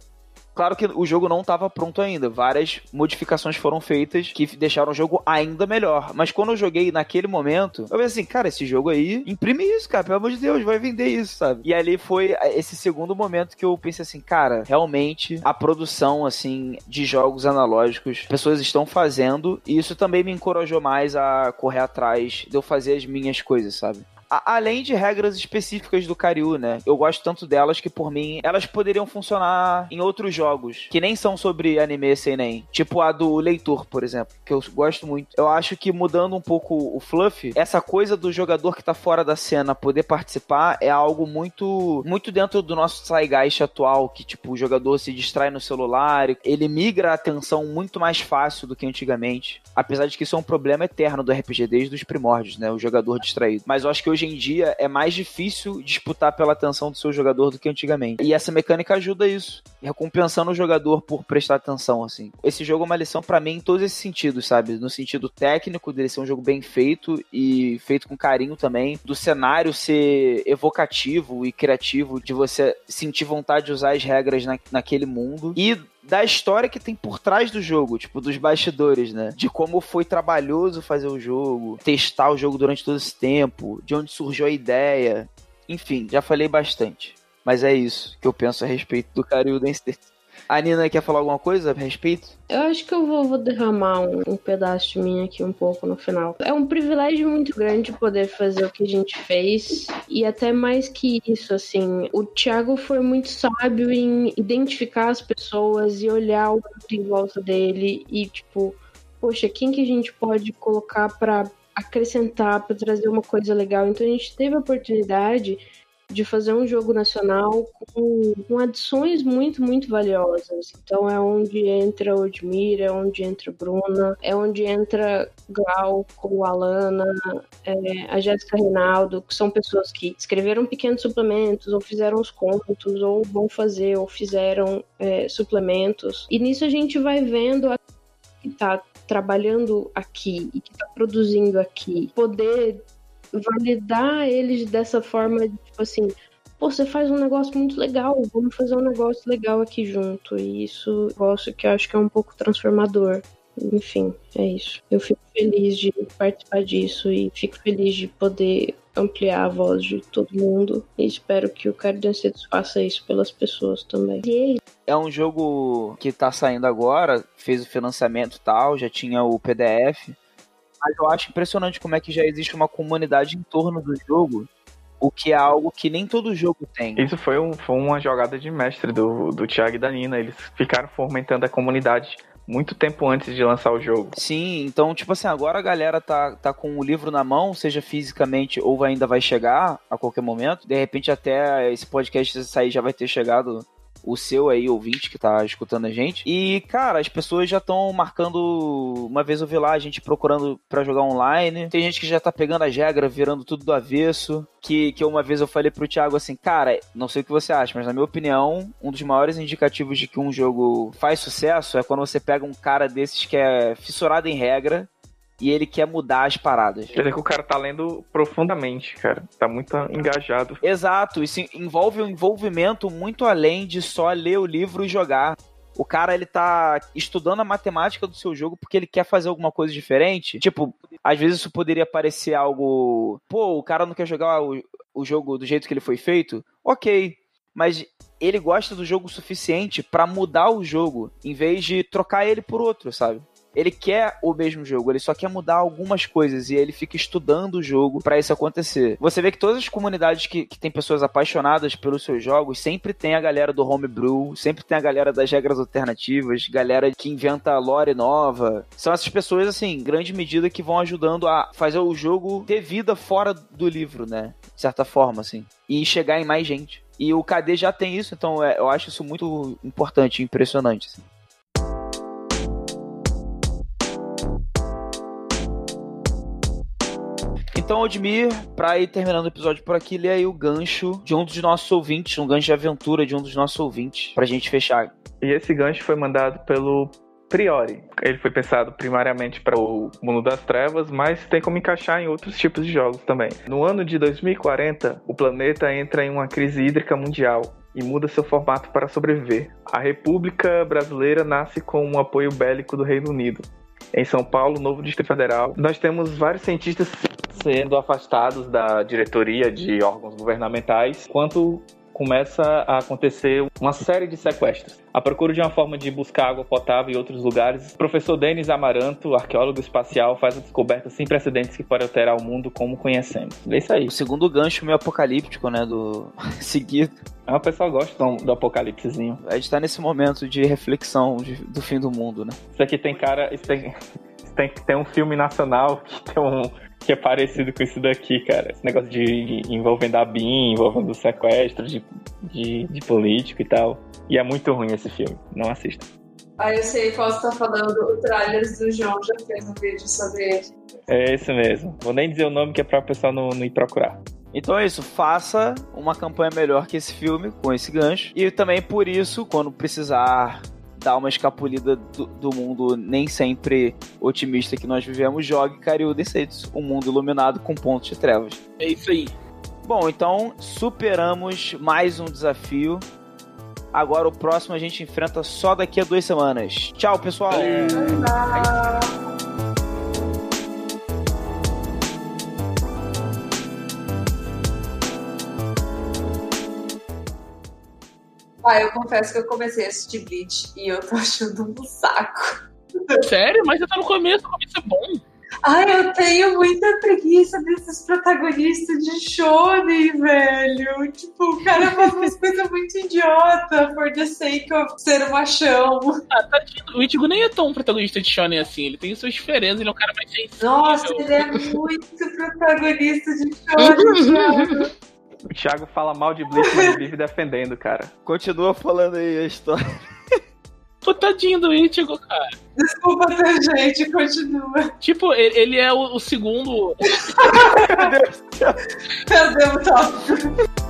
Claro que o jogo não estava pronto ainda. Várias modificações foram feitas que deixaram o jogo ainda melhor. Mas quando eu joguei naquele momento, eu falei assim, cara, esse jogo aí, imprime isso, cara, pelo amor de Deus, vai vender isso, sabe? E ali foi esse segundo momento que eu pensei assim, cara, realmente a produção, assim, de jogos analógicos, pessoas estão fazendo, e isso também me encorajou mais a correr atrás de eu fazer as minhas coisas, sabe? Além de regras específicas do Karyu, né? Eu gosto tanto delas que, por mim, elas poderiam funcionar em outros jogos que nem são sobre anime sem nem. Tipo a do leitor, por exemplo, que eu gosto muito. Eu acho que mudando um pouco o fluff, essa coisa do jogador que tá fora da cena poder participar é algo muito muito dentro do nosso zeitgeist atual, que tipo, o jogador se distrai no celular, ele migra a atenção muito mais fácil do que antigamente. Apesar de que isso é um problema eterno do RPG desde os primórdios, né? O jogador distraído. Mas eu acho que hoje em dia é mais difícil disputar pela atenção do seu jogador do que antigamente. E essa mecânica ajuda isso, recompensando o jogador por prestar atenção, assim. Esse jogo é uma lição para mim em todos esses sentidos, sabe? No sentido técnico dele ser um jogo bem feito e feito com carinho também, do cenário ser evocativo e criativo, de você sentir vontade de usar as regras na, naquele mundo e da história que tem por trás do jogo, tipo, dos bastidores, né? De como foi trabalhoso fazer o jogo, testar o jogo durante todo esse tempo, de onde surgiu a ideia. Enfim, já falei bastante. Mas é isso que eu penso a respeito do Kariuden State. A Nina quer falar alguma coisa a respeito? Eu acho que eu vou, vou derramar um, um, pedaço de mim aqui um pouco no final. É um privilégio muito grande poder fazer o que a gente fez. E até mais que isso, assim, o Thiago foi muito sábio em identificar as pessoas e olhar o mundo em volta dele e, tipo, poxa, quem que a gente pode colocar para acrescentar, para trazer uma coisa legal? Então a gente teve a oportunidade de fazer um jogo nacional com, com, adições muito, muito valiosas. Então é onde entra Odmir, é onde entra Bruna, é onde entra Glauco, Alana, é, a Jéssica Reinaldo, que são pessoas que escreveram pequenos suplementos, ou fizeram os contos, ou vão fazer, ou fizeram é, suplementos. E nisso a gente vai vendo a que está trabalhando aqui e que está produzindo aqui, poder validar eles dessa forma, tipo assim, pô, você faz um negócio muito legal, vamos fazer um negócio legal aqui junto. E isso negócio que eu acho que é um pouco transformador. Enfim, é isso. Eu fico feliz de participar disso e fico feliz de poder ampliar a voz de todo mundo. E espero que o Cardancetos faça isso pelas pessoas também. É um jogo que tá saindo agora, fez o financiamento e tal, já tinha o PDF. Mas eu acho impressionante como é que já existe uma comunidade em torno do jogo, o que é algo que nem todo jogo tem. Isso foi, um, foi uma jogada de mestre do, do Thiago e da Nina. Eles ficaram fomentando a comunidade muito tempo antes de lançar o jogo. Sim, então, tipo assim, agora a galera tá, tá com o livro na mão, seja fisicamente ou ainda vai chegar a qualquer momento. De repente, até esse podcast sair já vai ter chegado o seu aí, ouvinte, que tá escutando a gente. E, cara, as pessoas já estão marcando. Uma vez eu vi lá a gente procurando para jogar online. Tem gente que já tá pegando as regras, virando tudo do avesso. Que, que uma vez eu falei pro Thiago assim, cara, não sei o que você acha, mas na minha opinião, um dos maiores indicativos de que um jogo faz sucesso é quando você pega um cara desses que é fissurado em regra e ele quer mudar as paradas. Quer dizer que o cara tá lendo profundamente, cara. Tá muito engajado. Exato, isso envolve um envolvimento muito além de só ler o livro e jogar. O cara, ele tá estudando a matemática do seu jogo porque ele quer fazer alguma coisa diferente. Tipo, às vezes isso poderia parecer algo. Pô, o cara não quer jogar o, o jogo do jeito que ele foi feito? Ok. Mas ele gosta do jogo o suficiente para mudar o jogo, em vez de trocar ele por outro, sabe? Ele quer o mesmo jogo, ele só quer mudar algumas coisas e ele fica estudando o jogo para isso acontecer. Você vê que todas as comunidades que, que tem pessoas apaixonadas pelos seus jogos, sempre tem a galera do homebrew, sempre tem a galera das regras alternativas, galera que inventa lore nova. São essas pessoas, assim, em grande medida, que vão ajudando a fazer o jogo ter vida fora do livro, né? De certa forma, assim. E chegar em mais gente. E o KD já tem isso, então é, eu acho isso muito importante impressionante. Assim. Então, Odmir, pra ir terminando o episódio por aqui, lê aí o gancho de um dos nossos ouvintes, um gancho de aventura de um dos nossos ouvintes, pra gente fechar. E esse gancho foi mandado pelo Priori. Ele foi pensado primariamente para o mundo das trevas, mas tem como encaixar em outros tipos de jogos também. No ano de 2040, o planeta entra em uma crise hídrica mundial e muda seu formato para sobreviver. A República Brasileira nasce com um apoio bélico do Reino Unido. Em São Paulo, novo Distrito Federal, nós temos vários cientistas sendo afastados da diretoria de órgãos governamentais, quanto começa a acontecer uma série de sequestros. A procura de uma forma de buscar água potável em outros lugares, o professor Denis Amaranto, arqueólogo espacial, faz a descoberta sem precedentes que pode alterar o mundo como conhecemos. É isso aí. O segundo gancho meio apocalíptico, né, do seguido. É, o pessoal gosta do, do apocalipsezinho. A gente tá nesse momento de reflexão de, do fim do mundo, né? Isso aqui tem cara... Isso tem, isso tem, tem um filme nacional que tem um que é parecido com isso daqui, cara. Esse negócio de, envolvendo a BIM, envolvendo o sequestro de, de, de, político e tal. E é muito ruim esse filme. Não assista. Ah, eu sei qual você tá falando. O Trailers do João já fez um vídeo sobre ele. É esse mesmo. Vou nem dizer o nome que é pra o pessoal não, não ir procurar. Então é isso, faça uma campanha melhor que esse filme, com esse gancho. E também por isso, quando precisar dar uma escapulida do, do, mundo nem sempre otimista que nós vivemos, jogue Cariú Deceitos, um mundo iluminado com pontos de trevas. É isso aí. Bom, então superamos mais um desafio. Agora o próximo a gente enfrenta só daqui a duas semanas. Tchau, pessoal! Ah, eu confesso que eu comecei a assistir Bleach e eu tô achando um saco. Sério? Mas você tá no começo, o começo é bom. Ai, eu tenho muita preguiça desses protagonistas de shonen, velho. Tipo, o cara faz umas coisas muito idiota for the sake of ser um machão. Ah, tadinho. O Ichigo nem é tão protagonista de shonen assim. Ele tem suas diferenças, ele é um cara mais sensível. Nossa, ele é muito protagonista de shonen. O Thiago fala mal de Bleach, mas ele vive defendendo, cara. Continua falando aí a história. Pô, tadinho do Ichigo, cara. Desculpa ter gente, continua. Tipo, ele, ele é o, o segundo. Meu Deus do céu. Perdemos o tópico.